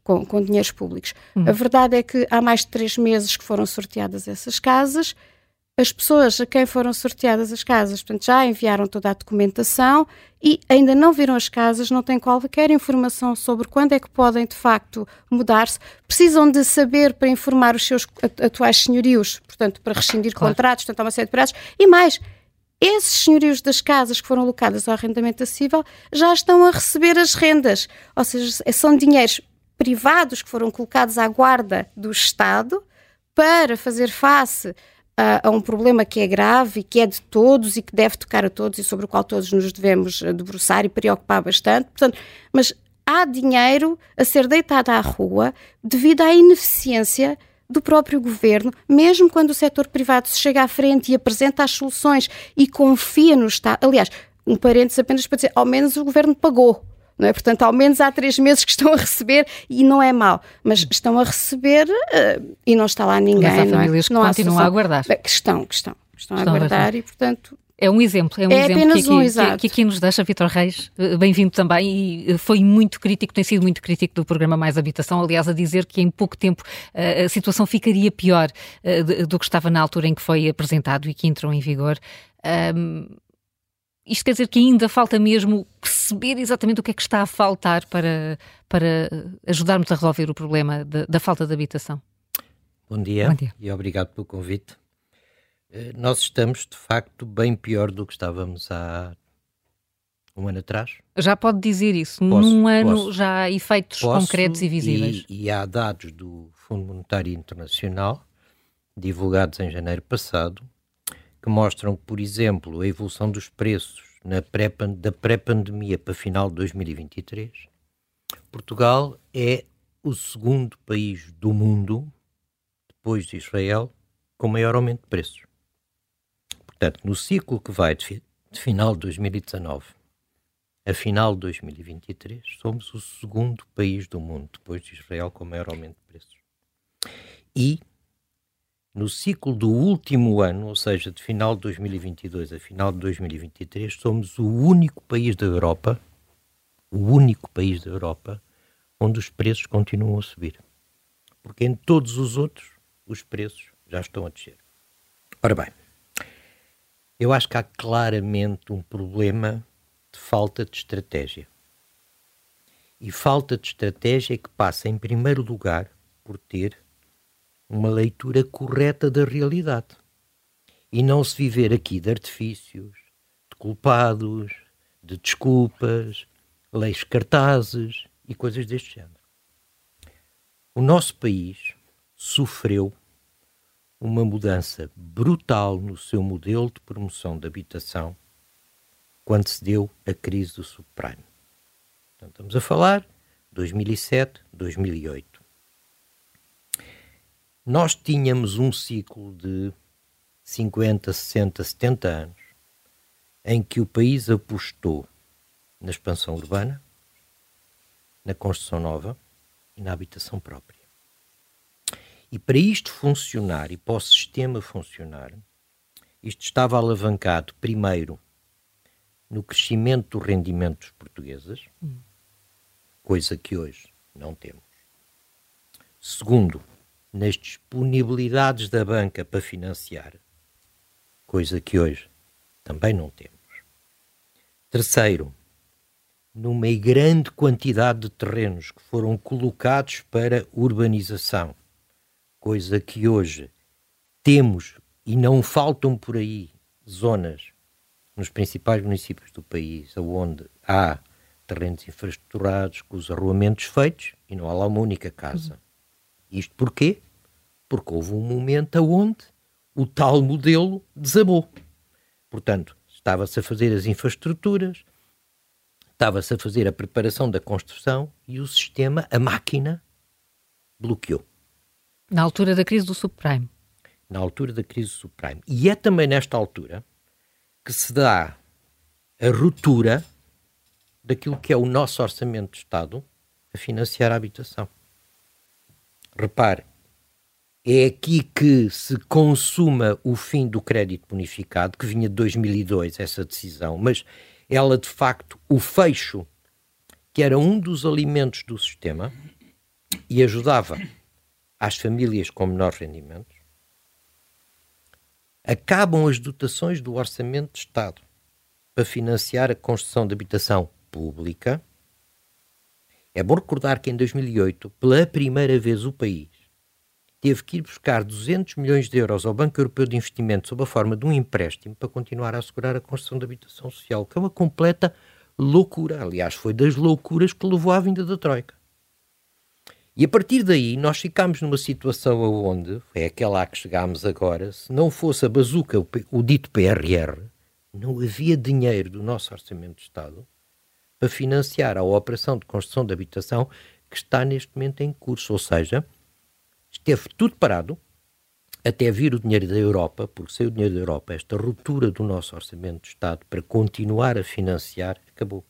com, com dinheiros públicos. Uhum. A verdade é que há mais de três meses que foram sorteadas essas casas as pessoas a quem foram sorteadas as casas, portanto, já enviaram toda a documentação e ainda não viram as casas, não têm qualquer informação sobre quando é que podem, de facto, mudar-se. Precisam de saber para informar os seus atuais senhorios, portanto, para rescindir claro. contratos, portanto, há uma série de prazos. E mais, esses senhorios das casas que foram alocadas ao arrendamento acessível já estão a receber as rendas, ou seja, são dinheiros privados que foram colocados à guarda do Estado para fazer face a, a, um problema que é grave e que é de todos e que deve tocar a todos e sobre o qual todos nos devemos eh, debruçar e preocupar bastante. Portanto, mas há dinheiro a ser deitado à rua devido à ineficiência do próprio governo, mesmo quando o setor privado se chega à frente e apresenta as soluções e confia no Estado. Aliás, um parênteses apenas para dizer, ao menos o governo pagou não é? Portanto, ao menos há três meses que estão a receber e não é mau, mas estão a receber uh, e não está lá ninguém. Mas há famílias não é? que continuam a aguardar. Que estão, que estão, estão, estão a aguardar e, portanto, é um exemplo, é um é exemplo que aqui, um, que, que aqui, nos deixa Vitor Reis, eh, bem-vindo também, e eh, foi muito crítico, tem sido muito crítico do programa Mais Habitação, aliás, a dizer que em pouco tempo a situação ficaria pior do que estava na altura em que foi apresentado e que entrou em vigor. Um, isto quer dizer que ainda falta mesmo perceber exatamente o que é que está a faltar para, para ajudarmos a resolver o problema de, da falta de habitação. Bom dia, Bom dia, e obrigado pelo convite. Eh, nós estamos, de facto, bem pior do que estávamos há um ano atrás. Já pode dizer isso? Posso, Num ano posso, já há efeitos posso, concretos e visíveis. E, e há dados do Fundo Monetário Internacional, divulgados em janeiro passado, que mostram, por exemplo, a evolução dos preços pré da pré-pandemia para final de 2023. Portugal é o segundo país do mundo, depois de Israel, com maior aumento de preços. Portanto, no ciclo que vai de, de final de 2019 Afinal, 2023, somos o segundo país do mundo, depois de Israel, com maior aumento de preços. E, no ciclo do último ano, ou seja, de final de 2022 a final de 2023, somos o único país da Europa, o único país da Europa, onde os preços continuam a subir. Porque em todos os outros, os preços já estão a descer. Ora bem, eu acho que há claramente um problema de falta de estratégia. E falta de estratégia que passa, em primeiro lugar, por ter uma leitura correta da realidade. E não se viver aqui de artifícios, de culpados, de desculpas, leis cartazes e coisas deste género. O nosso país sofreu uma mudança brutal no seu modelo de promoção de habitação quando se deu a crise do subprime. Então, estamos a falar 2007, 2008. Nós tínhamos um ciclo de 50, 60, 70 anos em que o país apostou na expansão urbana, na construção nova e na habitação própria. E para isto funcionar e para o sistema funcionar, isto estava alavancado primeiro no crescimento do rendimento dos portugueses, hum. coisa que hoje não temos. Segundo, nas disponibilidades da banca para financiar, coisa que hoje também não temos. Terceiro, numa grande quantidade de terrenos que foram colocados para urbanização, coisa que hoje temos e não faltam por aí zonas nos principais municípios do país, onde há terrenos infraestruturados com os arruamentos feitos e não há lá uma única casa. Isto porquê? Porque houve um momento onde o tal modelo desabou. Portanto, estava-se a fazer as infraestruturas, estava-se a fazer a preparação da construção e o sistema, a máquina, bloqueou. Na altura da crise do subprime. Na altura da crise do subprime. E é também nesta altura que se dá a ruptura daquilo que é o nosso orçamento de Estado a financiar a habitação. Repare, é aqui que se consuma o fim do crédito bonificado, que vinha de 2002, essa decisão, mas ela de facto, o fecho, que era um dos alimentos do sistema e ajudava às famílias com menores rendimentos, acabam as dotações do Orçamento de Estado para financiar a construção de habitação pública. É bom recordar que em 2008, pela primeira vez, o país teve que ir buscar 200 milhões de euros ao Banco Europeu de Investimento sob a forma de um empréstimo para continuar a assegurar a construção de habitação social, que é uma completa loucura. Aliás, foi das loucuras que levou à vinda da Troika. E a partir daí nós ficámos numa situação onde, é aquela a que chegámos agora, se não fosse a bazuca, o dito PRR, não havia dinheiro do nosso Orçamento de Estado para financiar a operação de construção de habitação que está neste momento em curso. Ou seja, esteve tudo parado até vir o dinheiro da Europa, porque sem o dinheiro da Europa, esta ruptura do nosso Orçamento de Estado para continuar a financiar acabou.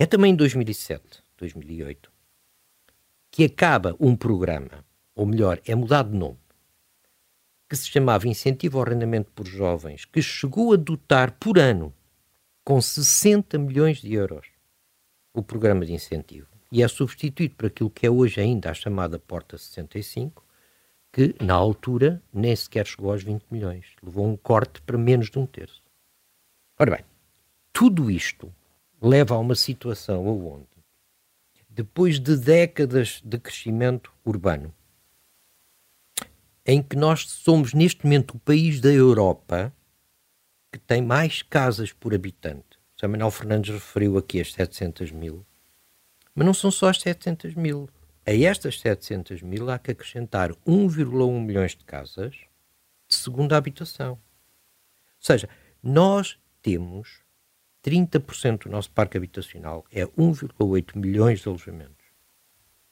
É também em 2007, 2008 que acaba um programa, ou melhor, é mudado de nome, que se chamava Incentivo ao Arrendamento por Jovens, que chegou a dotar por ano, com 60 milhões de euros, o programa de incentivo. E é substituído por aquilo que é hoje ainda a chamada Porta 65, que na altura nem sequer chegou aos 20 milhões. Levou um corte para menos de um terço. Ora bem, tudo isto leva a uma situação onde depois de décadas de crescimento urbano, em que nós somos neste momento o país da Europa que tem mais casas por habitante. O Manuel Fernandes referiu aqui as 700 mil. Mas não são só as 700 mil. A estas 700 mil há que acrescentar 1,1 milhões de casas de segunda habitação. Ou seja, nós temos 30% do nosso parque habitacional é 1,8 milhões de alojamentos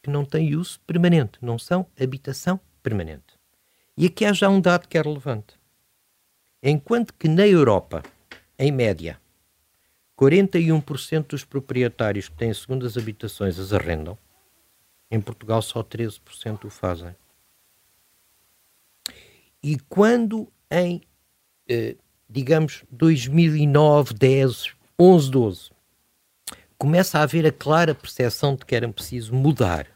que não têm uso permanente, não são habitação permanente. E aqui há já um dado que é relevante. Enquanto que na Europa, em média, 41% dos proprietários que têm segundas habitações as arrendam. Em Portugal só 13% o fazem. E quando em, eh, digamos, 2009, 10, 11, 12, começa a haver a clara percepção de que era preciso mudar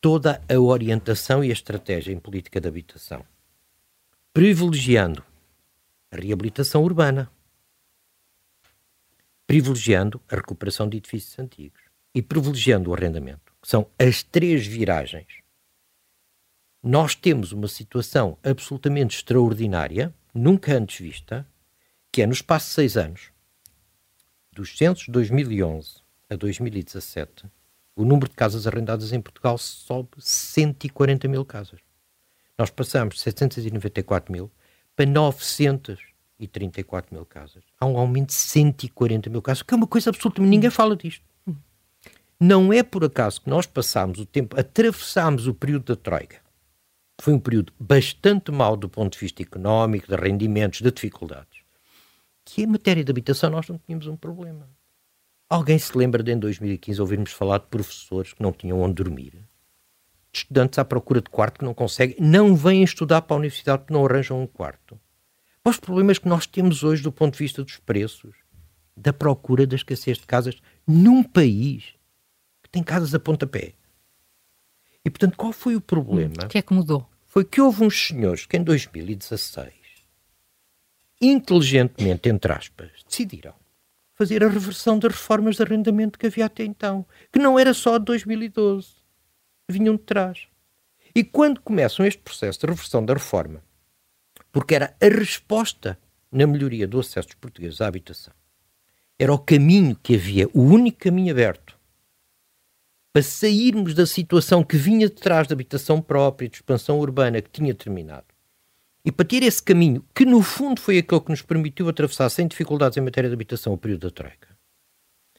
toda a orientação e a estratégia em política de habitação, privilegiando a reabilitação urbana, privilegiando a recuperação de edifícios antigos e privilegiando o arrendamento, que são as três viragens. Nós temos uma situação absolutamente extraordinária, nunca antes vista, que é no espaço de seis anos, dos censos de 2011 a 2017, o número de casas arrendadas em Portugal sobe 140 mil casas. Nós passamos de 794 mil para 934 mil casas. Há um aumento de 140 mil casas, que é uma coisa absolutamente. Ninguém fala disto. Não é por acaso que nós passámos o tempo, atravessámos o período da Troika. Foi um período bastante mau do ponto de vista económico, de rendimentos, de dificuldades que em matéria de habitação nós não tínhamos um problema. Alguém se lembra de em 2015 ouvirmos falar de professores que não tinham onde dormir? De estudantes à procura de quarto que não conseguem, não vêm estudar para a universidade porque não arranjam um quarto. Os problemas que nós temos hoje do ponto de vista dos preços, da procura da escassez de casas num país que tem casas a pontapé. E portanto, qual foi o problema? O que é que mudou? Foi que houve uns senhores que em 2016 inteligentemente, entre aspas, decidiram fazer a reversão das reformas de arrendamento que havia até então, que não era só de 2012, vinham de trás. E quando começam este processo de reversão da reforma, porque era a resposta na melhoria do acesso dos portugueses à habitação, era o caminho que havia, o único caminho aberto, para sairmos da situação que vinha de trás da habitação própria, de expansão urbana que tinha terminado, e para ter esse caminho, que no fundo foi aquele que nos permitiu atravessar sem dificuldades em matéria de habitação o período da Troika,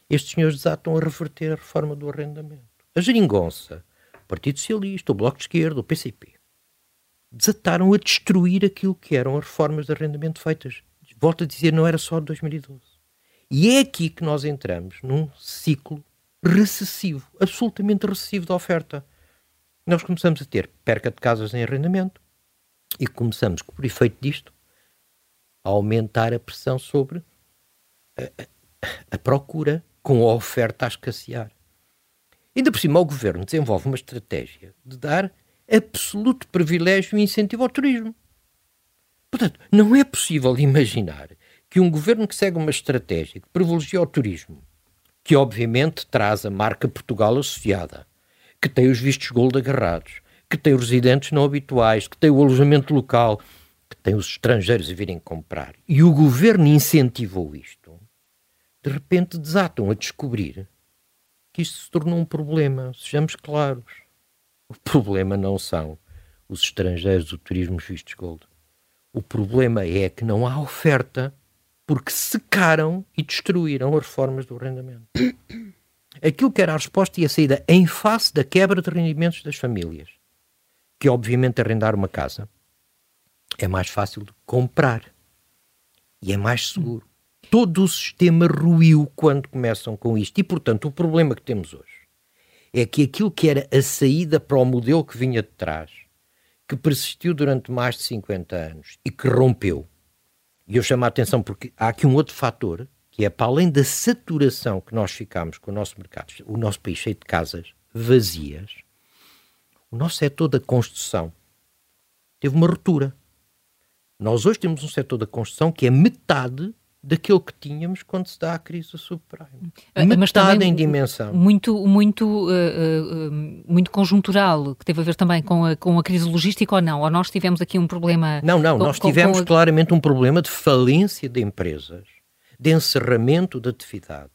estes senhores desatam a reverter a reforma do arrendamento. A geringonça, o Partido Socialista, o Bloco de Esquerda, o PCP, desataram a destruir aquilo que eram as reformas de arrendamento feitas. Volto a dizer, não era só de 2012. E é aqui que nós entramos num ciclo recessivo, absolutamente recessivo da oferta. Nós começamos a ter perca de casas em arrendamento, e começamos, por efeito disto, a aumentar a pressão sobre a, a, procura, com a oferta a escassear. Ainda por cima, o governo desenvolve uma estratégia de dar absoluto privilégio e incentivo ao turismo. Portanto, não é possível imaginar que um governo que segue uma estratégia que privilegia o turismo, que obviamente traz a marca Portugal associada, que tem os vistos gold agarrados, que tem os residentes não habituais, que tem o alojamento local, que tem os estrangeiros a virem comprar. E o governo incentivou isto. De repente desatam a descobrir que isto se tornou um problema. Sejamos claros. O problema não são os estrangeiros, o turismo vistos gold. O problema é que não há oferta porque secaram e destruíram as reformas do arrendamento. Aquilo que era a resposta e a saída em face da quebra de rendimentos das famílias que obviamente arrendar uma casa é mais fácil de comprar e é mais seguro. Todo o sistema ruiu quando começam com isto. E, portanto, o problema que temos hoje é que aquilo que era a saída para o modelo que vinha de trás, que persistiu durante mais de 50 anos e que rompeu, e eu chamo a atenção porque há aqui um outro fator, que é para além da saturação que nós ficamos com o nosso mercado, o nosso país cheio de casas vazias, o nosso setor da construção teve uma ruptura. Nós hoje temos um setor da construção que é metade daquilo que tínhamos quando se dá a crise subprime. Ah, metade em dimensão. Muito, muito, uh, uh, muito conjuntural, que teve a ver também com a, com a crise logística ou não? Ou nós tivemos aqui um problema... Não, não, com, nós tivemos claramente um problema de falência de empresas, de encerramento da atividade,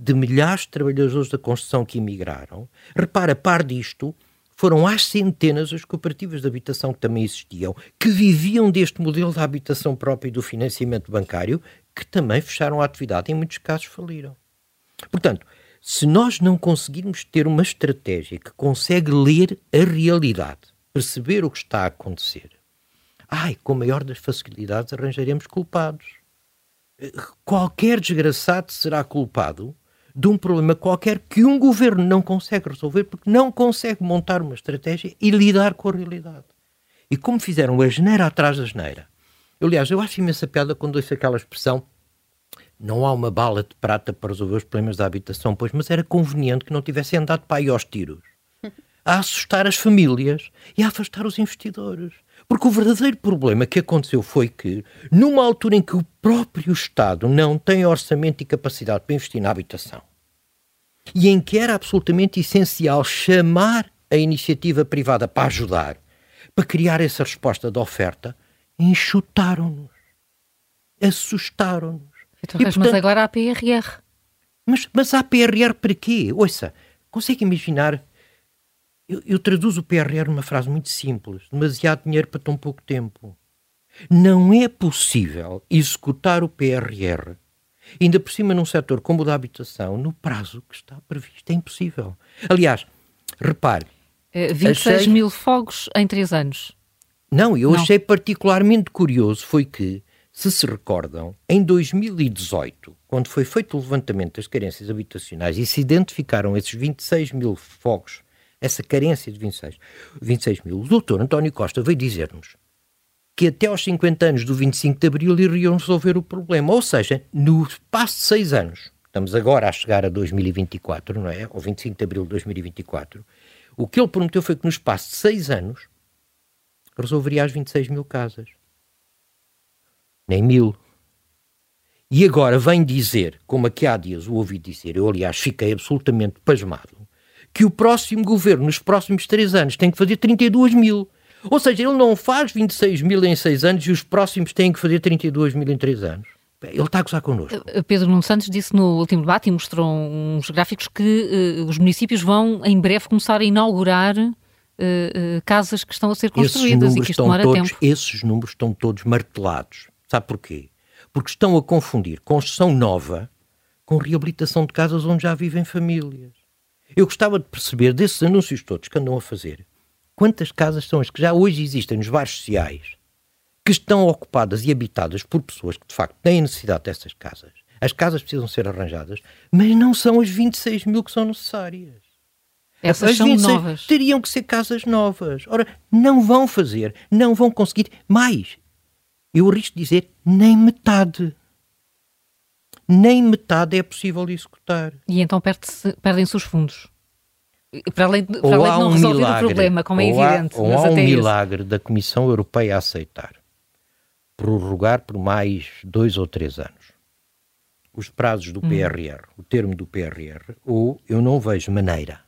de milhares de trabalhadores da construção que emigraram. Repara, par disto, foram às centenas as cooperativas de habitação que também existiam, que viviam deste modelo da habitação própria e do financiamento bancário, que também fecharam a atividade e em muitos casos faliram. Portanto, se nós não conseguirmos ter uma estratégia que consegue ler a realidade, perceber o que está a acontecer, ai, com a maior das facilidades arranjaremos culpados. qualquer desgraçado será culpado de um problema qualquer que um governo não consegue resolver porque não consegue montar uma estratégia e lidar com a realidade. E como fizeram a geneira atrás da geneira. Eu, aliás, eu acho imensa piada quando ouço aquela expressão não há uma bala de prata para resolver os problemas da habitação, pois, mas era conveniente que não tivessem andado para aí aos tiros a assustar as famílias e a afastar os investidores. Porque o verdadeiro problema que aconteceu foi que, numa altura em que o próprio Estado não tem orçamento e capacidade para investir na habitação, e em que era absolutamente essencial chamar a iniciativa privada para ajudar, para criar essa resposta de oferta, enxutaram-nos, assustaram-nos. Então, mas agora há PRR. Mas, mas há PRR para quê? Ouça, consegue imaginar eu, eu traduzo o PRR numa frase muito simples: demasiado dinheiro para tão pouco tempo. Não é possível executar o PRR, ainda por cima num setor como o da habitação, no prazo que está previsto. É impossível. Aliás, repare. 26 eh, achei... mil fogos em 3 anos. Não, eu Não. achei particularmente curioso foi que, se se recordam, em 2018, quando foi feito o levantamento das carências habitacionais e se identificaram esses 26 mil fogos essa carência de 26, 26 mil. O doutor António Costa veio dizer-nos que até aos 50 anos do 25 de Abril iriam resolver o problema. Ou seja, no espaço de seis anos, estamos agora a chegar a 2024, não é? Ou 25 de Abril de 2024, o que ele prometeu foi que no espaço de seis anos resolveria as 26 mil casas. Nem mil. E agora vem dizer, como aqui há dias o ouvi dizer, eu aliás fiquei absolutamente pasmado, que o próximo governo, nos próximos três anos, tem que fazer 32 mil. Ou seja, ele não faz 26 mil em seis anos e os próximos têm que fazer 32 mil em três anos. Ele está a gozar connosco. Eh, Pedro Nuno Santos disse no último debate e mostrou uns gráficos que uh, os municípios vão em breve começar a inaugurar uh, casas que estão a ser construídas e que isto demora todos, tempo. Esses números estão todos martelados. Sabe porquê? Porque estão a confundir construção nova com reabilitação de casas onde já vivem famílias. Eu gostava de perceber desses anúncios todos que andam a fazer, quantas casas são as que já hoje existem nos bairros sociais, que estão ocupadas e habitadas por pessoas que de facto têm necessidade dessas casas. As casas precisam ser arranjadas, mas não são as 26 mil que são necessárias. Essas as são 26 novas. Teriam que ser casas novas. Ora, não vão fazer, não vão conseguir mais. Eu arrisco dizer nem metade nem metade é possível executar. E então perdem-se os fundos. Para além de, para além de não um resolver milagre, o problema, como é evidente. Há, ou há um milagre isso. da Comissão Europeia a aceitar prorrogar por mais dois ou três anos os prazos do hum. PRR, o termo do PRR, ou eu não vejo maneira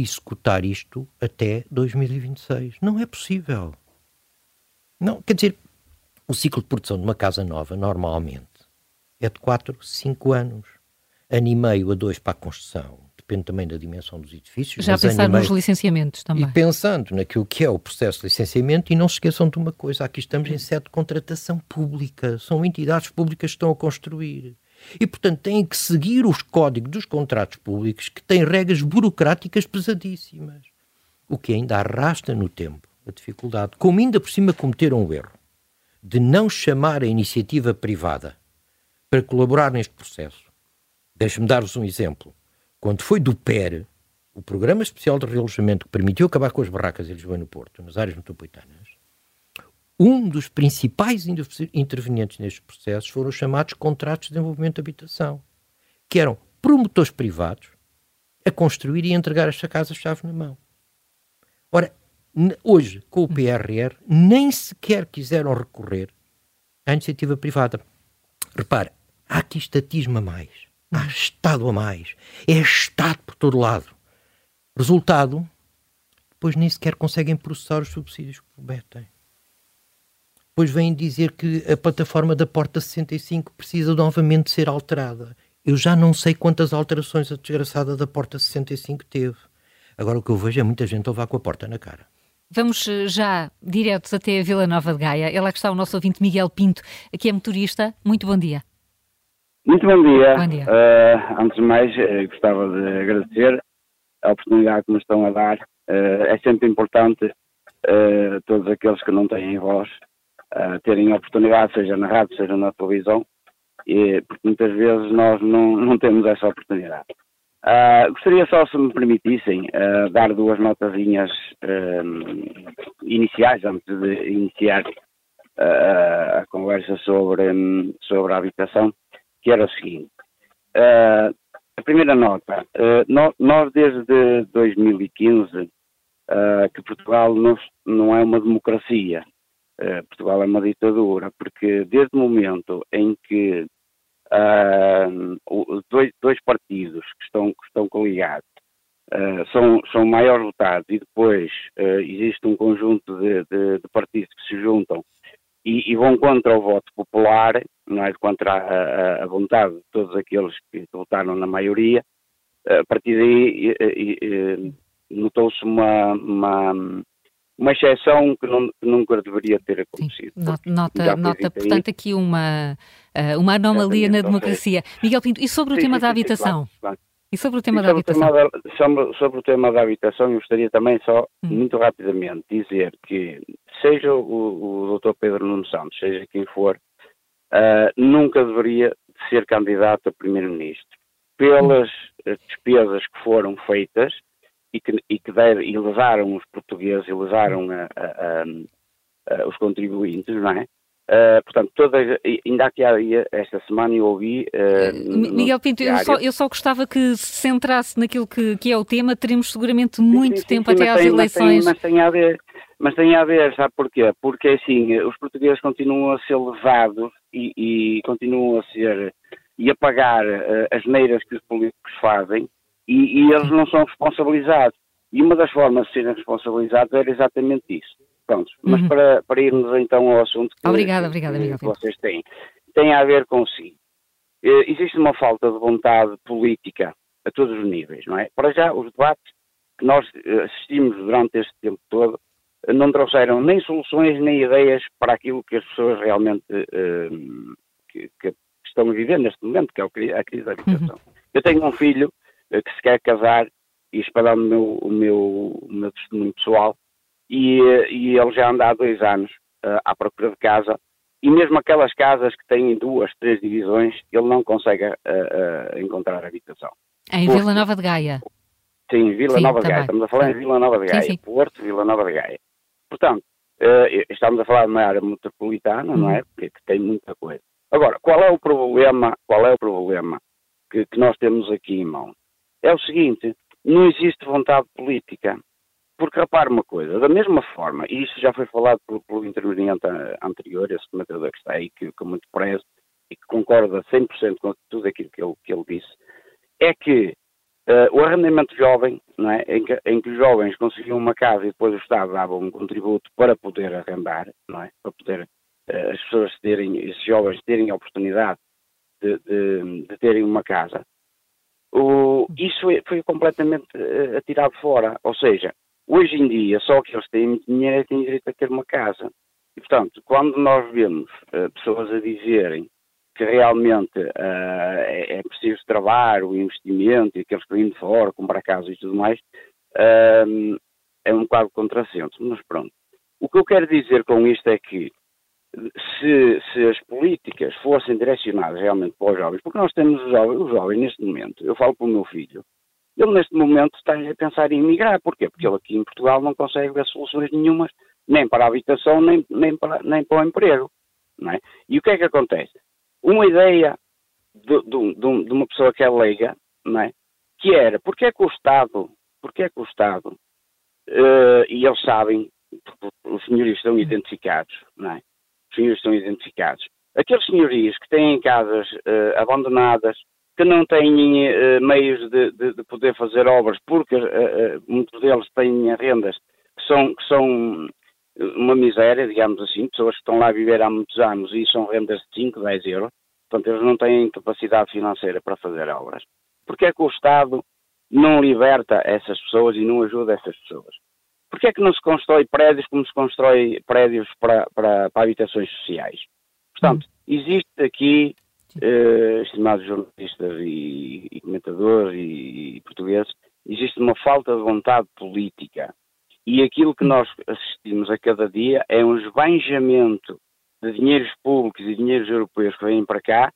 executar isto até 2026. Não é possível. Não, quer dizer, o ciclo de produção de uma casa nova, normalmente, é de 4, 5 anos. Ano e meio a dois para a construção, depende também da dimensão dos edifícios. Já pensar nos licenciamentos também. E pensando naquilo que é o processo de licenciamento, e não se esqueçam de uma coisa, aqui estamos em sede de contratação pública, são entidades públicas que estão a construir. E, portanto, têm que seguir os códigos dos contratos públicos que têm regras burocráticas pesadíssimas. O que ainda arrasta no tempo a dificuldade, como ainda por cima cometeram o erro de não chamar a iniciativa privada para colaborar neste processo. Deixe-me dar-vos um exemplo. Quando foi do PER, o Programa Especial de Realojamento que permitiu acabar com as barracas em Lisboa no Porto, nas áreas metropolitanas, um dos principais intervenientes nestes processos foram os chamados contratos de desenvolvimento de habitação, que eram promotores privados a construir e entregar esta casa-chave na mão. Ora, hoje, com o PRR, nem sequer quiseram recorrer à iniciativa privada. Repare, há aqui estatismo a mais. Há Estado a mais. É Estado por todo lado. Resultado, depois nem sequer conseguem processar os subsídios que prometem. Depois vêm dizer que a plataforma da Porta 65 precisa novamente ser alterada. Eu já não sei quantas alterações a desgraçada da Porta 65 teve. Agora o que eu vejo é muita gente a levar com a porta na cara. Vamos eh, já diretos até a Vila Nova de Gaia. Ela que está o nosso ouvinte Miguel Pinto, que é motorista. Muito bom dia. Muito bom dia. Bom dia. Uh, antes de mais, uh, gostava de agradecer a oportunidade que nos estão a dar. Uh, é sempre importante todos aqueles que não têm voz terem a oportunidade, seja na rádio, seja na televisão, e, porque muitas vezes nós não, não temos essa oportunidade. Uh, gostaria só, se me permitissem, uh, dar duas notazinhas uh, iniciais, antes de iniciar a conversa sobre, um, sobre a habitação, que era o seguinte. a primeira nota, nós, nós, desde 2015 que Portugal não é uma democracia, Portugal é uma ditadura, porque desde o momento em que uh, dois, dois, partidos que estão, que estão coligados uh, são, são maiores votados e depois uh, existe um conjunto de, de, de, partidos que se juntam e, e, vão contra o voto popular, não é? contra a, a vontade de todos aqueles que votaram na maioria, a partir daí notou-se uma, uma uma exceção que, não, que, nunca deveria ter acontecido. Sim, nota, nota portanto, aqui uma, eh, uma anomalia na democracia. Miguel Pinto, e sobre o sim, tema sim, da habitação? Claro, claro. E sobre o tema da habitação? da, sobre, sobre, o tema da habitação, eu gostaria também só, hum. muito rapidamente, dizer que seja o, o doutor Pedro Nuno Santos, seja quem for, uh, nunca deveria ser candidato a primeiro-ministro. Pelas hum. despesas que foram feitas, e que, e que deve, e levaram os portugueses e levaram a, a, a, os contribuintes, não é? Uh, portanto, todas, ainda aqui esta semana eu ouvi. Uh, Miguel Pinto, eu só, eu só, gostava que se centrasse naquilo que, que é o tema, teremos seguramente muito sim, sim, tempo sim, até às tem, eleições. Mas tem, mas tem, a ver, mas tem a ver, sabe porquê? Porque assim, os portugueses continuam a ser levados e, e continuam a ser e a pagar uh, as neiras que os políticos fazem e, e, eles não são responsabilizados. E uma das formas de serem responsabilizados era exatamente isso. Pronto, mas uhum. para, para irmos então ao assunto que, obrigada, obrigada, que, que vocês têm, tem a ver com si. Eh, existe uma falta de vontade política a todos os níveis, não é? Para já, os debates que nós eh, assistimos durante este tempo todo eh, não trouxeram nem soluções nem ideias para aquilo que as pessoas realmente uh, que, que, estão a viver neste momento, que é a crise da habitação. Uhum. Eu tenho um filho que se quer casar, e dar o meu, o meu, o meu testemunho pessoal, e, eh, e ele já anda há dois anos uh, à procura de casa, e mesmo aquelas casas que têm duas, três divisões, ele não consegue uh, uh, encontrar habitação. Em Porto, Vila Nova de Gaia? Sim, Vila sim, Nova de Gaia. Estamos a falar em Vila Nova de Gaia. Sim, sim. Porto, Vila Nova de Gaia. Portanto, estamos a falar de uma área metropolitana, uhum. não é? Porque que tem muita coisa. Agora, qual é o problema, qual é o problema que, que nós temos aqui em mão? É o seguinte: não existe vontade política. Porque repare uma coisa, da mesma forma, e isso já foi falado pelo, pelo interveniente anterior, esse comentador que está aí, que, que muito preso e que concorda 100% com tudo aquilo que ele, que ele disse, é que uh, o arrendamento jovem, não é, em, que, em que os jovens conseguiam uma casa e depois o Estado dava um contributo para poder arrendar, não é, para poder uh, as pessoas terem, esses jovens terem a oportunidade de, de, de terem uma casa, o, isso foi completamente uh, atirado fora. Ou seja, hoje em dia, só que eles têm muito dinheiro é têm direito a ter uma casa. E, portanto, quando nós vemos uh, pessoas a dizerem que realmente uh, é, é, preciso trabalho, o investimento, e que vêm de fora, comprar casa e tudo mais, é um bocado contrassenso. Mas pronto. O que eu quero dizer com isto é que se, se, as políticas fossem direcionadas realmente para os jovens, porque nós temos os jovens, os jovens neste momento, eu falo para o meu filho, ele neste momento está a pensar em emigrar, porquê? Porque ele aqui em Portugal não consegue ver soluções nenhumas, nem para a habitação, nem, nem, para, nem para o emprego. Não é? E o que é que acontece? Uma ideia de, de, de uma pessoa que é leiga, não é? que era, porque é que o Estado, porque é que o Estado, uh, e eles sabem, os senhores estão identificados, não é? Senhores estão identificados. Aqueles senhorios que têm casas uh, abandonadas, que não têm uh, meios de, de, de, poder fazer obras, porque uh, muitos deles têm rendas que são, que são uma miséria, digamos assim, pessoas que estão lá a viver há muitos anos e são rendas de 5, 10 euros, portanto eles não têm capacidade financeira para fazer obras. Porque é que o Estado não liberta essas pessoas e não ajuda essas pessoas? Porquê é que não se constrói prédios como se constrói prédios para, para, para habitações sociais? Portanto, existe aqui, eh, estimados jornalistas e, e comentadores e, e, portugueses, existe uma falta de vontade política. E aquilo que nós assistimos a cada dia é um esbanjamento de dinheiros públicos e dinheiros europeus que vêm para cá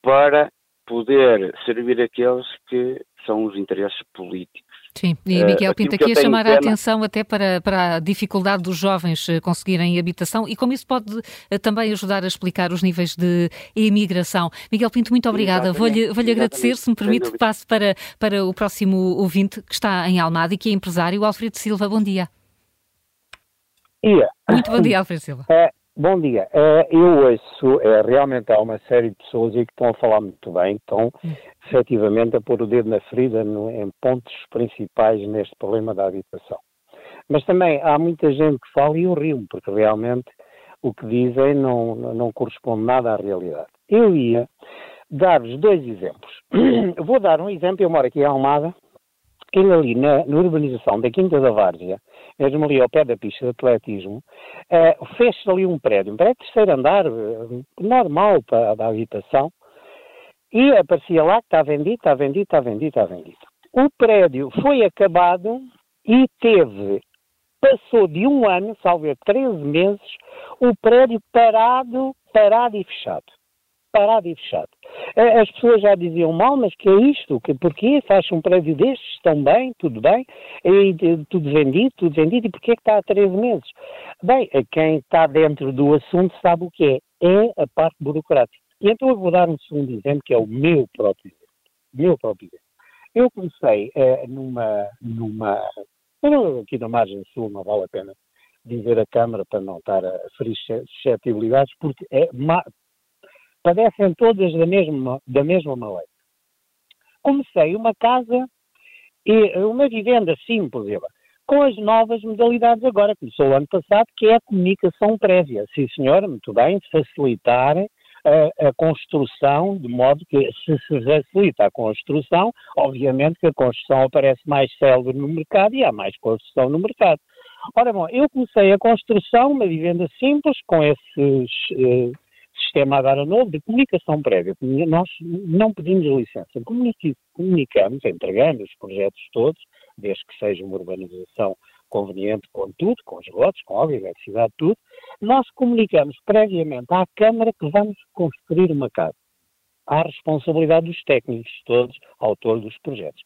para poder servir aqueles que são os interesses políticos. Sim, e Miguel uh, Pinto aqui a chamar a atenção até para, para a dificuldade dos jovens eh, conseguirem habitação e como isso pode uh, também ajudar a explicar os níveis de imigração. Miguel Pinto, muito obrigada. Vou-lhe vou agradecer, se me permite, que passe para, para o próximo ouvinte que está em Almada e que é empresário, Alfredo Silva. Bom dia. Dia. Muito bom dia, Alfredo Silva. É, Bom dia. Uh, eu ouço, uh, realmente há uma série de pessoas aí que estão a falar muito bem, estão efetivamente a pôr o dedo na ferida em pontos principais neste problema da habitação. Mas também há muita gente que fala e eu rio porque realmente o que dizem não, não corresponde nada à realidade. Eu ia dar-vos dois exemplos. Vou dar um exemplo, eu moro aqui em Almada, ele ali na, na, urbanização da Quinta da Várzea, mesmo ali ao pé da pista de atletismo, uh, fez-se ali um prédio, um prédio terceiro andar, uh, normal para a habitação, e aparecia lá que está vendido, está vendido, está vendido, está vendido. O prédio foi acabado e teve, passou de um ano, salvo 13 meses, o prédio parado, parado e fechado parado e fechado. As pessoas já diziam mal, mas que é isto? Que, porquê faz um prédio destes? Estão bem? Tudo bem? E, tudo vendido? Tudo vendido? E porquê que está há 13 meses? Bem, quem está dentro do assunto sabe o que é. É a parte burocrática. E então eu vou dar um segundo exemplo, que é o meu próprio exemplo. Meu próprio exemplo. Eu comecei eh, numa, numa, aqui na margem sul, não vale a pena dizer a Câmara para não estar a ferir suscetibilidades, porque é, padecem todas da mesma, da mesma maneira. Comecei uma casa e uma vivenda simples, com as novas modalidades agora, começou o ano passado, que é a comunicação prévia. Sim, senhora, muito bem, facilitar a, a, construção, de modo que se se facilita a construção, obviamente que a construção aparece mais célebre no mercado e há mais construção no mercado. Ora bom, eu comecei a construção, uma vivenda simples, com esses eh, sistema agora novo de comunicação prévia. Nós não pedimos licença, comunicamos, entregamos os projetos todos, desde que seja uma urbanização conveniente com tudo, com os lotes, com a eletricidade, tudo, nós comunicamos previamente à Câmara que vamos construir uma casa. Há responsabilidade dos técnicos todos, autores dos projetos.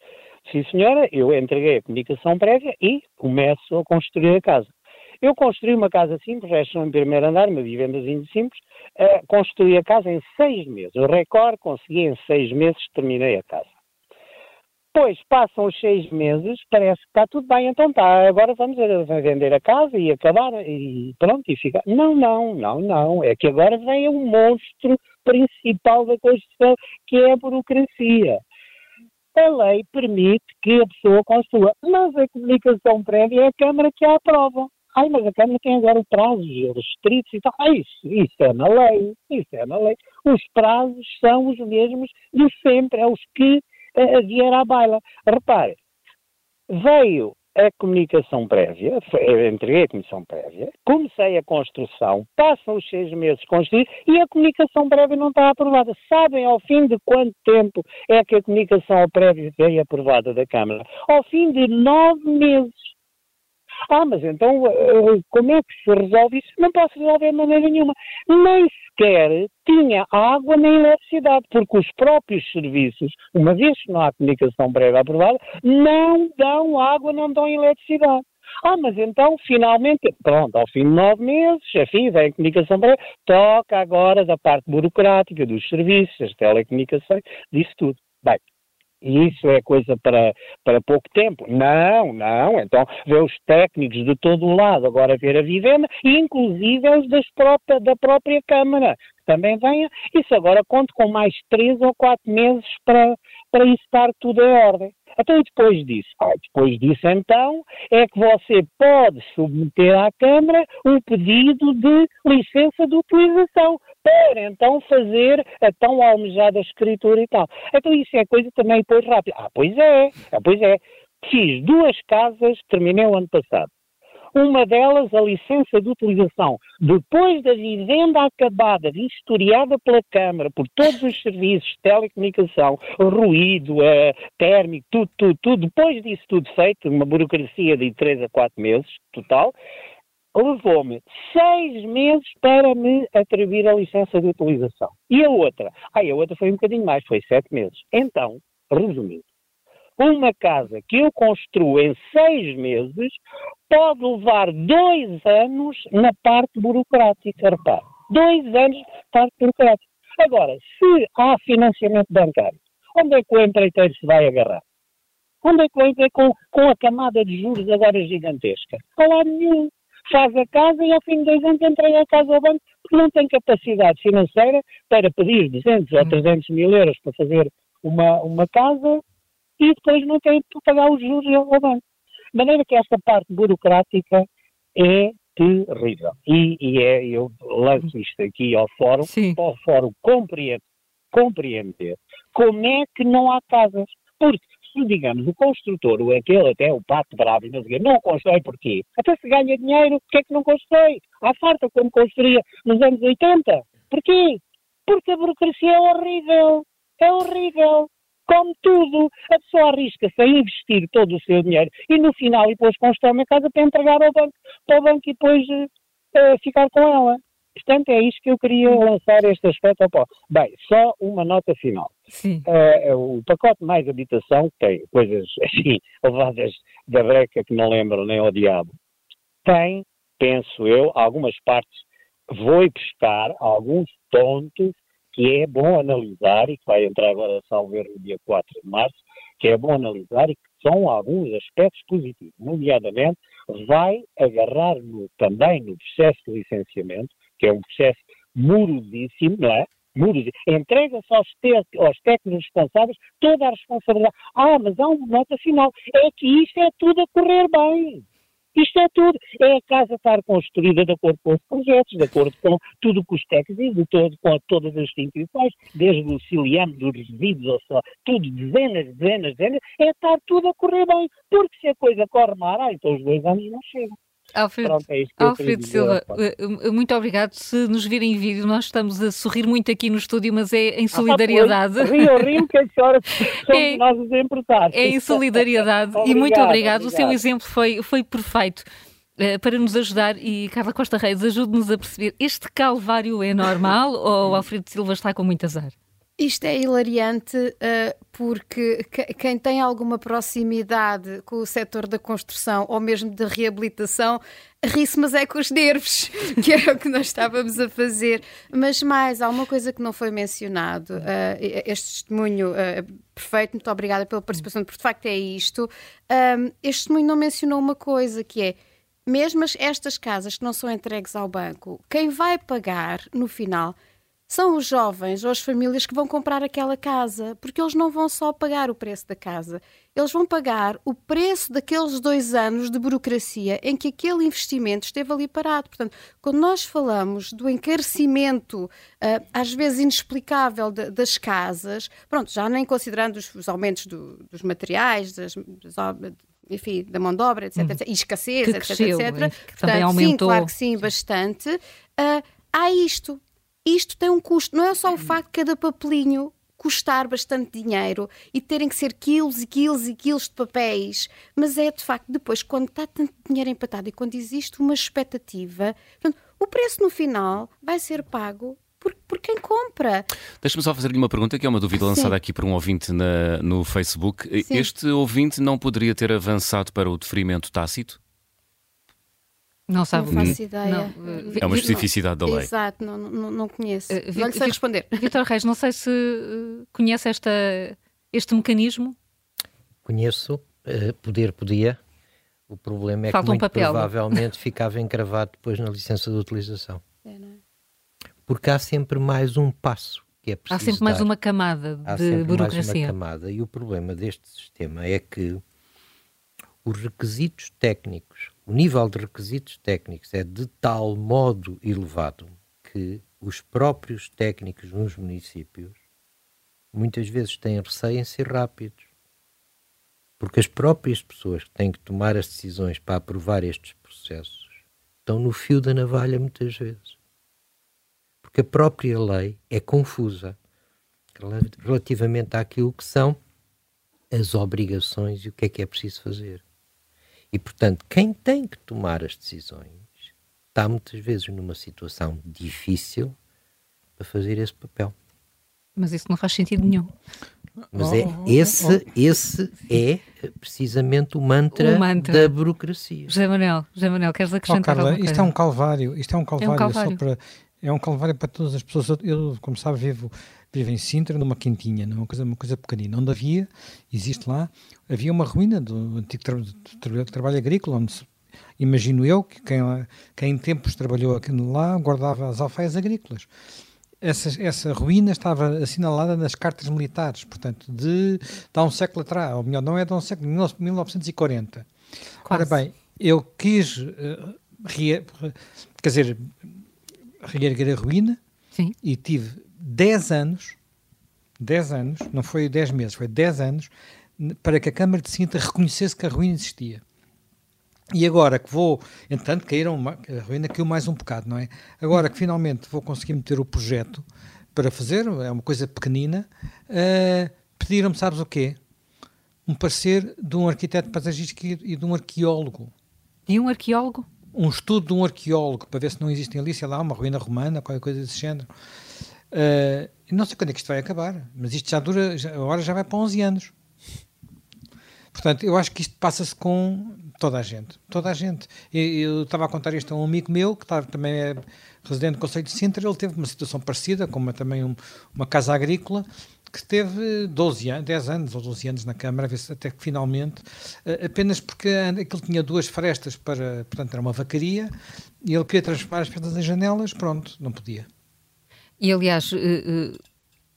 Sim, senhora, eu entreguei a comunicação prévia e começo a construir a casa. Eu construí uma casa simples, resto um primeiro andar, uma vivendazinha simples, uh, construí a casa em seis meses. O recorde consegui em seis meses, terminei a casa. Pois passam os seis meses, parece que está tudo bem, então está, agora vamos vender a casa e acabar e pronto, e ficar. Não, não, não, não. É que agora vem o monstro principal da Constituição, que é a burocracia. A lei permite que a pessoa construa, mas a comunicação prévia é a Câmara que a aprova. Ai, mas a Câmara tem agora prazos restritos e tal. Ah, isso, isso é na lei, isso é na lei. Os prazos são os mesmos de sempre, é os que uh, vier à baila. Repare, veio a comunicação prévia, entreguei a comissão prévia, comecei a construção, passam os seis meses construídos e a comunicação prévia não está aprovada. Sabem ao fim de quanto tempo é que a comunicação prévia veio aprovada da Câmara? Ao fim de nove meses. Ah, mas então eh, como é que se resolve isso? Não posso resolver de maneira nenhuma. Nem sequer tinha água nem eletricidade, porque os próprios serviços, uma vez que não há comunicação prévia aprovada, não dão água, não dão eletricidade. Ah, mas então, finalmente, pronto, ao fim de nove meses, enfim, vem a comunicação prévia, toca agora da parte burocrática dos serviços, das telecomunicações, disso tudo. Bem, e isso é coisa para, para pouco tempo. Não, não. Então, vê os técnicos de todo o lado agora ver a vivenda, inclusive os das própria, da própria Câmara, também venha. Isso agora conto com mais três ou quatro meses para, para isso estar tudo em ordem. Então, e depois disso? Ah, depois disso, então, é que você pode submeter à Câmara um pedido de licença de utilização para então fazer a tão almejada escritura e tal. Então, isso é coisa também depois rápida. Ah, pois é, ah, pois é. Fiz duas casas, terminei o ano passado. Uma delas, a licença de utilização, depois da vivenda acabada, vistoriada pela Câmara, por todos os serviços, telecomunicação, ruído, uh, térmico, tudo, tudo, tudo, depois disso tudo feito, uma burocracia de 3 a 4 meses, total, levou-me seis meses para me atribuir a licença de utilização. E a outra? Ah, a outra foi um bocadinho mais, foi sete meses. Então, resumindo, uma casa que eu construo em seis meses pode levar dois anos na parte burocrática, repare. Dois anos na parte burocrática. Agora, se há financiamento bancário, onde é que o empreiteiro se vai agarrar? Onde é que o empreiteiro, com, com a camada de juros agora gigantesca? Não há nenhum. Faz a casa e ao fim de dois anos entrega a casa ao banco porque não tem capacidade financeira para pedir 200 ou 300 mil euros para fazer uma, uma casa e depois não tem para pagar os juros ao banco. De maneira que esta parte burocrática é terrível. E, e é, eu lanço isto aqui ao fórum, Sim. para o fórum compreender, compreender como é que não há casas. Porque se, digamos, o construtor, ou aquele até o pato bravo, não, não constrói porquê? Até se ganha dinheiro, porquê é que não constrói? Há farta como construía nos anos 80. Porquê? Porque a burocracia é horrível. É horrível. Como tudo, a pessoa arrisca-se a investir todo o seu dinheiro e no final e depois constrói uma casa para entregar ao banco, para o banco e depois uh, ficar com ela. Portanto, é isto que eu queria lançar este aspecto ao pó. Bem, só uma nota final. Uh, o pacote mais habitação, que tem coisas assim, levadas da breca que não lembro nem ao diabo, tem, penso eu, algumas partes, vou pescar alguns pontos que é bom analisar e que vai entrar agora, salvo ver no dia 4 de março, que é bom analisar e que são alguns aspectos positivos. Nomeadamente, vai agarrar no, também no processo de licenciamento, que é um processo murudíssimo, não é? Entrega-se aos, aos técnicos responsáveis toda a responsabilidade. Ah, mas há uma nota final. É que isto é tudo a correr bem. Isto é tudo. É a casa estar construída de acordo com os projetos, de acordo com tudo o que os técnicos de todo, com todas as instituições, desde o ciliame dos resíduos, ou só, tudo, dezenas, dezenas, dezenas, é estar tudo a correr bem. Porque se a coisa corre mal, ah, então os dois anos não chegam. Alfredo, Pronto, é Alfredo Silva, eh, eh, muito obrigado. Se nos virem em vídeo, nós estamos a sorrir muito aqui no estúdio, mas é em solidariedade. Ah, rio, rio, que a senhora somos é, nós os empresários. É em solidariedade e muito obrigado. obrigado. O seu exemplo foi, foi perfeito. Uh, para nos ajudar, e Carla Costa Reis, ajude-nos a perceber: este calvário é normal ou o Alfredo Silva está com muito azar? Isto é hilariante uh, porque quem tem alguma proximidade com o setor da construção ou mesmo da reabilitação ri-se, mas é com os nervos, que era o que nós estávamos a fazer. Mas mais, há uma coisa que não foi mencionado. Uh, este testemunho uh, perfeito, muito obrigada pela participação, porque de facto é isto. este testemunho não mencionou uma coisa que é mesmo estas casas que não são entregues ao banco, quem vai pagar no final são os jovens ou as famílias que vão comprar aquela casa, porque eles não vão só pagar o preço da casa, eles vão pagar o preço daqueles dois anos de burocracia em que aquele investimento esteve ali parado. Portanto, quando nós falamos do encarecimento, uh, às vezes inexplicável, das casas, pronto, já nem considerando os, os aumentos do, dos materiais, das, das enfim, da mão de obra, etc, etc e escassez, etc, cresceu, etc. Portanto, também aumentou. Sim, claro que sim, bastante. Uh, há isto isto tem um custo, não é só o facto de cada papelinho custar bastante dinheiro e terem que ser quilos e quilos e quilos de papéis, mas é de facto depois, quando está tanto dinheiro empatado e quando existe uma expectativa, portanto, o preço no final vai ser pago por, por quem compra. Deixa-me só fazer-lhe uma pergunta, que é uma dúvida Sim. lançada aqui por um ouvinte na, no Facebook. Sim. Este ouvinte não poderia ter avançado para o deferimento tácito? Não sabe. Não faço ideia. Não. É uma especificidade da lei. Exato, não, não, não conheço. Uh, não lhe sei responder. Vitor Reis, não sei se uh, conhece esta, este mecanismo. Conheço, uh, poder podia. O problema é Falta que muito um papel, provavelmente ficava encravado depois na licença de utilização. É, é? Porque há sempre mais um passo que é preciso Há sempre dar. mais uma camada há de burocracia. Mais uma camada. E o problema deste sistema é que os requisitos técnicos o nível de requisitos técnicos é de tal modo elevado que os próprios técnicos nos municípios muitas vezes têm receio em ser rápidos. Porque as próprias pessoas que têm que tomar as decisões para aprovar estes processos estão no fio da navalha muitas vezes. Porque a própria lei é confusa relativamente àquilo que são as obrigações e o que é que é preciso fazer. E, portanto, quem tem que tomar as decisões está muitas vezes numa situação difícil para fazer esse papel. Mas isso não faz sentido nenhum. Mas é, esse, esse é precisamente o mantra, o mantra, da burocracia. José Manuel, José Manuel queres acrescentar oh, Carla, isto é um calvário, isto é um calvário, é um calvário. Para, é um calvário para todas as pessoas. Eu, como sabe, vivo, vivo em Sintra, numa quintinha, uma coisa, uma coisa pequenina, onde havia, existe lá, havia uma ruína do antigo tra tra trabalho agrícola, onde se, imagino eu que quem, quem em tempos trabalhou lá guardava as alfaias agrícolas essa, essa ruína estava assinalada nas cartas militares, portanto, de, de há um século atrás, ou melhor, não é de há um século, de 1940. Quase. Ora bem, eu quis, uh, rea, quer dizer, reerguer a ruína Sim. e tive 10 anos, 10 anos, não foi 10 meses, foi 10 anos, para que a Câmara de Sintra reconhecesse que a ruína existia. E agora que vou, entretanto, caíram, a ruína caiu mais um bocado, não é? Agora que finalmente vou conseguir meter o projeto para fazer, é uma coisa pequenina, uh, pediram-me, sabes o quê? Um parecer de um arquiteto paisagístico e de um arqueólogo. E um arqueólogo? Um estudo de um arqueólogo, para ver se não existem ali, sei lá, uma ruína romana, qualquer coisa desse género. Uh, não sei quando é que isto vai acabar, mas isto já dura, já, agora já vai para 11 anos. Portanto, eu acho que isto passa-se com toda a gente. Toda a gente. Eu, estava a contar isto a um amigo meu, que está, também é residente do Conselho de Sintra, ele teve uma situação parecida, com uma, também um, uma casa agrícola, que teve 12 anos, 10 anos ou 12 anos na Câmara, até que finalmente, eh, apenas porque aquilo tinha duas frestas para, portanto, era uma vacaria, e ele queria transformar as frestas em janelas, pronto, não podia. E aliás, uh, uh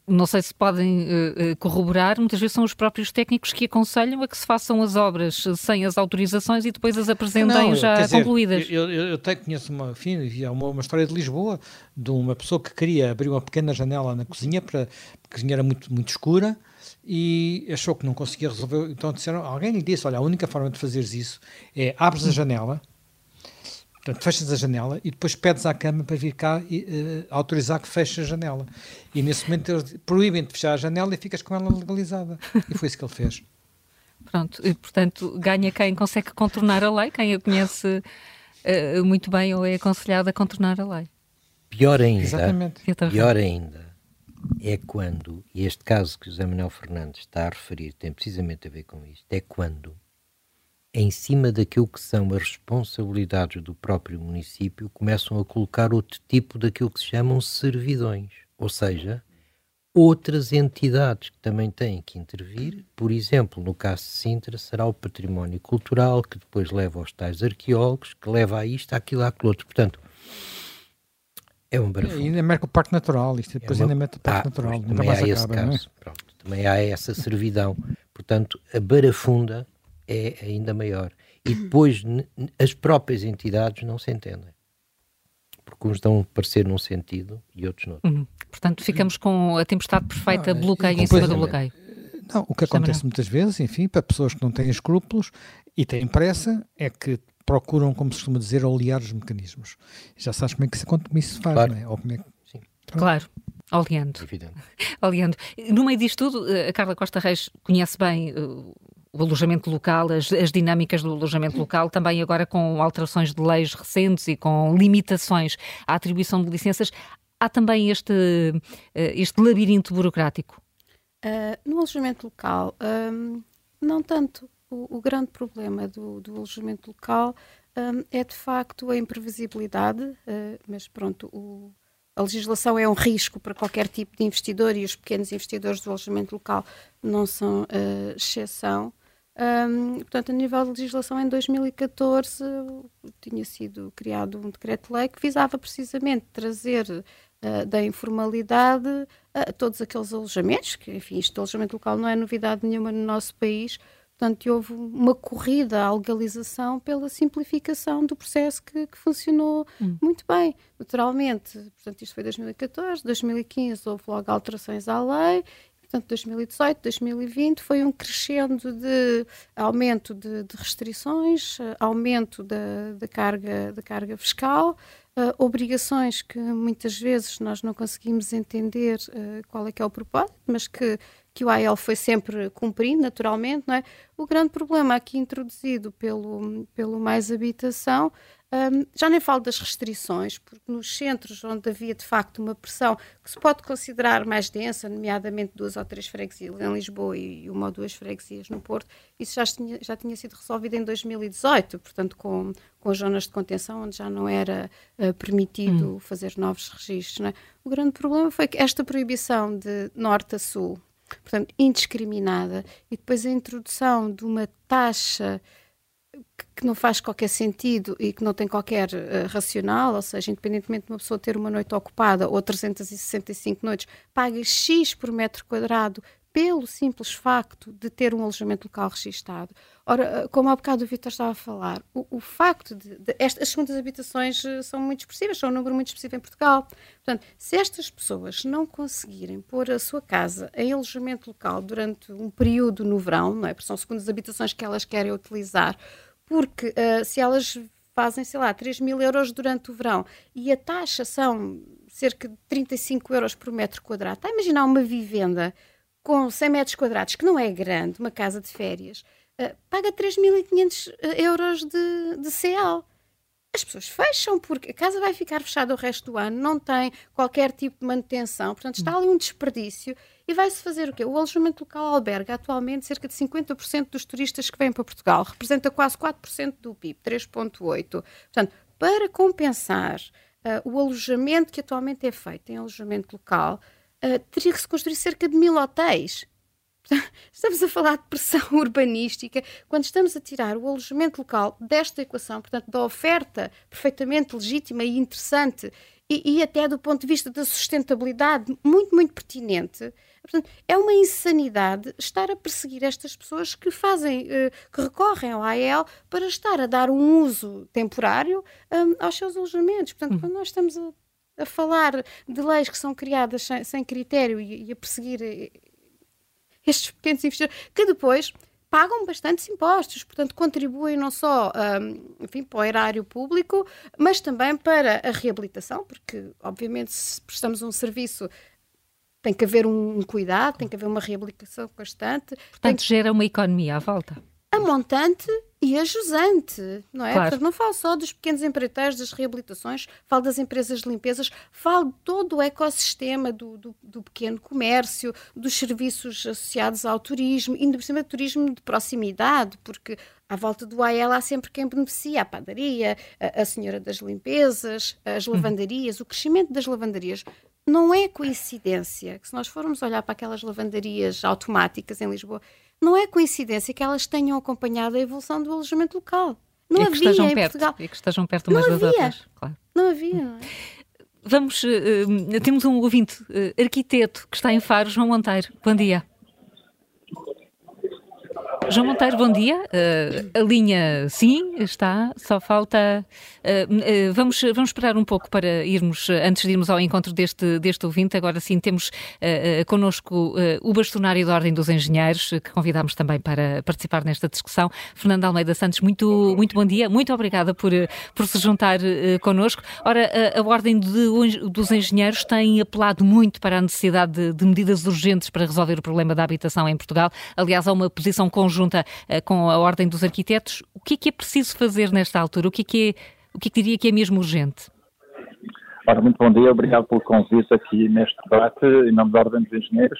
não sei se podem uh, corroborar, muitas vezes são os próprios técnicos que aconselham a que se façam as obras sem as autorizações e depois as apresentem não, já dizer, concluídas. Eu, eu, eu tenho, conheço uma, enfim, uma, uma história de Lisboa de uma pessoa que queria abrir uma pequena janela na cozinha, para, porque a cozinha era muito, muito escura e achou que não conseguia resolver. Então disseram, alguém lhe disse: Olha, a única forma de fazeres isso é abres a janela Portanto, fechas a janela e depois pedes à Câmara para vir cá e uh, autorizar que feche a janela. E nesse momento eles proíbem de fechar a janela e ficas com ela legalizada. E foi isso que ele fez. Pronto, e, portanto, ganha quem consegue contornar a lei, quem a conhece uh, muito bem ou é aconselhado a contornar a lei. Pior ainda, Exatamente. pior ainda, é quando, e este caso que o José Manuel Fernandes está a referir tem precisamente a ver com isto, é quando em cima daquilo que são as responsabilidades do próprio município, começam a colocar outro tipo daquilo que se chamam servidões, ou seja, outras entidades que também têm que intervir. Por exemplo, no caso de Sintra, será o património cultural, que depois leva aos tais arqueólogos, que leva a isto, àquilo, àquilo outro. Portanto, é um barafundo. E ainda marca o Parque Natural, isto depois é uma... ainda mete o Parque ah, Natural. Também há esse acaba, é? caso, é? Pronto, também há essa servidão. Portanto, a barafunda é ainda maior. E depois as próprias entidades não se entendem. Porque uns dão parecer num sentido e outros não. Uhum. Portanto, ficamos com a tempestade perfeita, não, bloqueio em cima do bloqueio. Não, o que acontece muitas vezes, enfim, para pessoas que não têm escrúpulos e têm pressa, é que procuram, como se costuma dizer, olear os mecanismos. Já sabes como é que isso, como isso se faz, claro. não é? Ou como é que... Sim. Claro. Oleando. Evidente. Oleando. No meio disto tudo, a Carla Costa Reis conhece bem uh, o alojamento local, as, as, dinâmicas do alojamento local, também agora com alterações de leis recentes e com limitações à atribuição de licenças, há também este, eh, este labirinto burocrático? Uh, no alojamento local, um, não tanto. O, o, grande problema do, do alojamento local um, é de facto a imprevisibilidade, uh, mas pronto, o, a legislação é um risco para qualquer tipo de investidor e os pequenos investidores do alojamento local não são uh, exceção. Um, portanto, a nível de legislação, em 2014 tinha sido criado um decreto-lei que visava precisamente trazer uh, da informalidade uh, todos aqueles alojamentos, que, enfim, este alojamento local não é novidade nenhuma no nosso país, portanto, houve uma corrida à legalização pela simplificação do processo que, que funcionou hum. muito bem. Naturalmente, portanto, isto foi 2014, 2015 houve logo alterações à lei Portanto, 2018, 2020 foi um crescendo de aumento de, de restrições, aumento da, da, carga, da carga fiscal, uh, obrigações que muitas vezes nós não conseguimos entender uh, qual é que é o propósito, mas que, que o AEL foi sempre cumprindo, naturalmente, não é? O grande problema aqui introduzido pelo, pelo Mais Habitação Um, já nem falo das restrições, porque nos centros onde havia de facto uma pressão que se pode considerar mais densa, nomeadamente duas ou três freguesias em Lisboa e uma ou duas freguesias no Porto, isso já tinha, já tinha sido resolvido em 2018, portanto, com, com as zonas de contenção, onde já não era uh, permitido hum. fazer novos registros. É? O grande problema foi que esta proibição de norte a sul, portanto, indiscriminada, e depois a introdução de uma taxa que não faz qualquer sentido e que não tem qualquer uh, racional, ou seja, independentemente de uma pessoa ter uma noite ocupada ou 365 noites, paga X por metro quadrado pelo simples facto de ter um alojamento local registado. Ora, eh, como há bocado o Vitor estava a falar, o, o facto de, de estas, as segundas habitações uh, são muito expressivas, são um número muito expressivo em Portugal. Portanto, se estas pessoas não conseguirem pôr a sua casa em alojamento local durante um período no verão, não é? Porque são segundas habitações que elas querem utilizar, porque uh, se elas fazem, sei lá, 3 mil euros durante o verão e a taxa são cerca de 35 euros por metro quadrado, está a imaginar uma vivenda com 100 metros quadrados, que não é grande, uma casa de férias, uh, paga 3.500 euros de, de CL as pessoas fecham porque a casa vai ficar fechada o resto do ano, não tem qualquer tipo de manutenção, portanto está ali um desperdício e vai-se fazer o quê? O alojamento local alberga atualmente cerca de 50% dos turistas que vêm para Portugal, representa quase 4% do PIB, 3,8%. Portanto, para compensar uh, o alojamento que atualmente é feito em alojamento local, uh, teria que se construir cerca de mil hotéis. Estamos a falar de pressão urbanística quando estamos a tirar o alojamento local desta equação, portanto, da oferta perfeitamente legítima e interessante e, e até do ponto de vista da sustentabilidade muito, muito pertinente. Portanto, é uma insanidade estar a perseguir estas pessoas que fazem, uh, que recorrem ao AEL para estar a dar um uso temporário um, aos seus alojamentos. Portanto, uhum. quando nós estamos a, a, falar de leis que são criadas sem, sem critério e, e a perseguir eh, estes pequenos investidores, que depois pagam bastantes impostos, portanto contribuem não só um, enfim, para o erário público, mas também para a reabilitação, porque obviamente se prestamos um serviço tem que haver um cuidado, tem que haver uma reabilitação constante. Portanto, gera uma economia à volta. A montante e a jusante, não é? Claro. Portanto, não falo só dos pequenos empreiteiros, das reabilitações, falo das empresas de limpezas, falo de todo o ecossistema do, do, do, pequeno comércio, dos serviços associados ao turismo, ainda por cima turismo de proximidade, porque à volta do AEL há sempre quem beneficia, a padaria, a, a senhora das limpezas, as uhum. lavandarias, o crescimento das lavandarias não é coincidência que se nós formos olhar para aquelas lavandarias automáticas em Lisboa, não é coincidência que elas tenham acompanhado a evolução do alojamento local. Não e havia em perto, Portugal. E que estejam perto umas das outras. Claro. Não havia. Vamos, uh, temos um ouvinte, uh, arquiteto, que está em Faro, João Monteiro. Bom dia. João Monteiro, bom dia. Uh, a linha sim está, só falta. Uh, uh, vamos, vamos esperar um pouco para irmos, antes de irmos ao encontro deste, deste ouvinte. Agora sim, temos connosco o bastonário da Ordem dos Engenheiros, que convidámos também para participar nesta discussão. Fernando Almeida Santos, muito, muito bom dia. Muito obrigada por, por se juntar connosco. Ora, a, a Ordem de, dos Engenheiros tem apelado muito para a necessidade de, de medidas urgentes para resolver o problema da habitação em Portugal. Aliás, há uma posição conjunta conjunta uh, com a Ordem dos Arquitetos. O que é que é preciso fazer nesta altura? O que é que, é, o que, é que diria que é mesmo urgente? Ora, muito bom dia, obrigado pelo convite aqui neste debate, em nome da Ordem dos Engenheiros,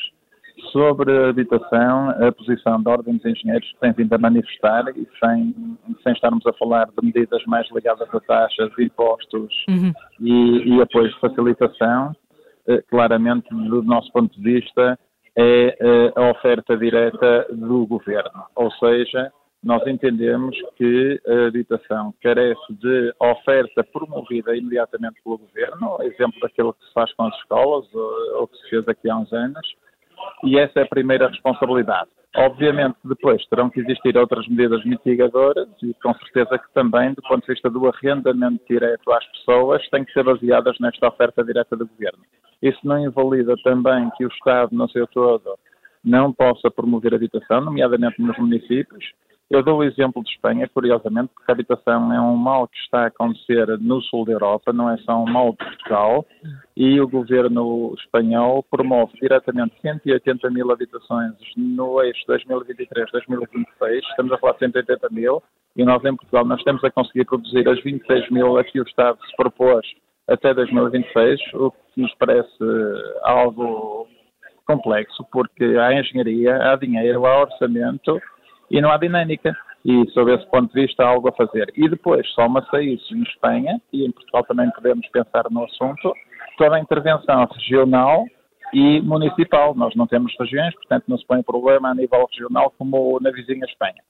sobre a habitação, a posição da Ordem dos Engenheiros tem vindo a manifestar e sem, sem estarmos a falar de medidas mais ligadas a taxas, impostos uhum. e, e apoios de facilitação, eh, claramente, do nosso ponto de vista, é eh, a oferta direta do governo. Ou seja, nós entendemos que a habitação carece de oferta promovida imediatamente pelo governo, exemplo daquilo que se faz com as escolas, ou que se fez aqui há uns anos, e essa é a primeira responsabilidade. Obviamente, depois terão que existir outras medidas mitigadoras e com certeza que também, do ponto de vista do arrendamento direto às pessoas, têm que ser baseadas nesta oferta direta do governo. Isso não invalida também que o Estado, no seu todo, não possa promover habitação, nomeadamente nos municípios, Eu dou o exemplo de Espanha, curiosamente, porque a habitação é um mal que está a acontecer no sul da Europa, não é só um mal de Portugal, e o governo espanhol promove diretamente 180 mil habitações no eixo 2023-2026, estamos a falar de 180 mil, e nós em Portugal nós estamos a conseguir produzir as 26 mil a que o Estado se propôs até 2026, o que nos parece algo complexo, porque há engenharia, há dinheiro, há orçamento e não há dinâmica. E, sob esse ponto de vista, há algo a fazer. E depois, soma-se isso em Espanha, e em Portugal também podemos pensar no assunto, toda a intervenção regional e municipal. Nós não temos regiões, portanto não se põe problema a nível regional como na vizinha Espanha.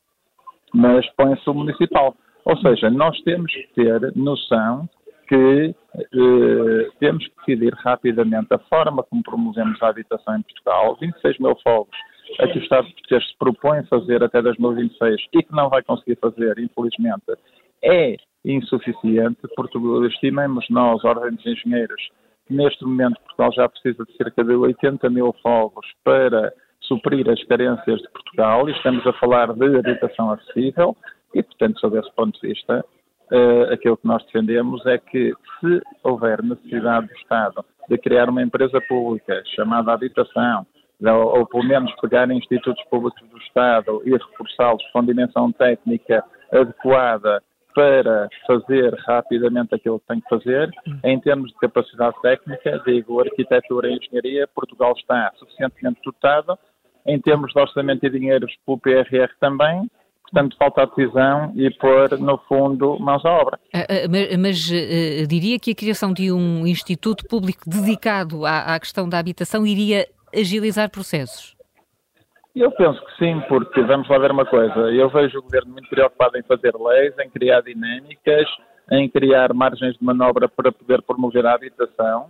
Mas põe-se o municipal. Ou seja, nós temos que ter noção que eh, temos que decidir rapidamente a forma como promovemos a habitação em Portugal. 26 mil fogos a que o Estado português se propõe fazer até 2026 e que não vai conseguir fazer, infelizmente, é insuficiente, porque estimamos nós, Ordem dos Engenheiros, que neste momento Portugal já precisa de cerca de 80 mil fogos para suprir as carências de Portugal e estamos a falar de habitação acessível e, portanto, sob esse ponto de vista, uh, aquilo que nós defendemos é que se houver necessidade do Estado de criar uma empresa pública chamada habitação, ou, ou pelo menos pegar institutos públicos do Estado e reforçá-los com dimensão técnica adequada para fazer rapidamente aquilo que tem que fazer, em termos de capacidade técnica, digo, arquitetura e engenharia, Portugal está suficientemente dotado, em termos de orçamento e dinheiros pelo PRR também, portanto falta a decisão e pôr, no fundo, mãos à obra. Ah, ah, mas, mas uh, diria que a criação de um instituto público dedicado à, à questão da habitação iria agilizar processos? Eu penso que sim, porque vamos lá ver uma coisa. Eu vejo o governo muito preocupado em fazer leis, em criar dinâmicas, em criar margens de manobra para poder promover a habitação.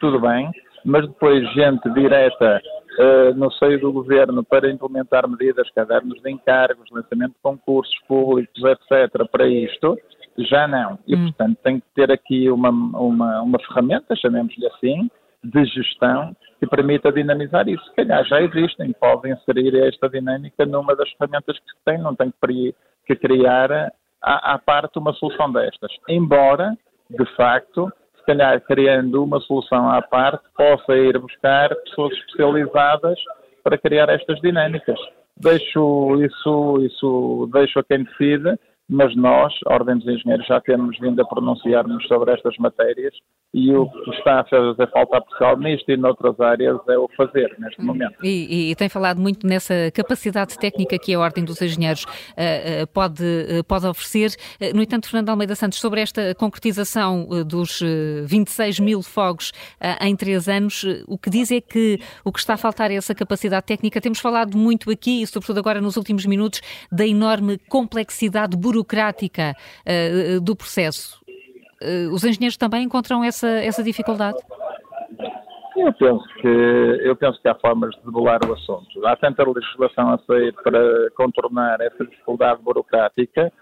Tudo bem, mas depois gente direta uh, no seio do governo para implementar medidas, cadernos de encargos, lançamento de concursos públicos, etc., para isto, já não. E, hum. portanto, tem que ter aqui uma, uma, uma ferramenta, chamemos-lhe assim, de gestão que permita dinamizar isso. Se calhar já existem, podem inserir esta dinâmica numa das ferramentas que tem, não tem que, que criar à, à parte uma solução destas. Embora, de facto, se calhar criando uma solução à parte, possa ir buscar pessoas especializadas para criar estas dinâmicas. Deixo isso, isso deixo a quem decide, mas nós, Ordem dos Engenheiros, já temos vindo a pronunciar-nos sobre estas matérias e o que está a fazer falta a Portugal nisto e noutras áreas é o fazer neste hum. momento. E, e, tem falado muito nessa capacidade técnica que a Ordem dos Engenheiros uh, uh, pode, uh, pode oferecer. no entanto, Fernando Almeida Santos, sobre esta concretização dos 26 mil fogos em três anos, o que diz é que o que está a faltar é essa capacidade técnica. Temos falado muito aqui, e sobretudo agora nos últimos minutos, da enorme complexidade burocrática do processo. Eh, os engenheiros também encontram essa, essa dificuldade? Eu penso que eu penso que há formas de debelar o assunto. Há tanta legislação a sair para contornar essa dificuldade burocrática.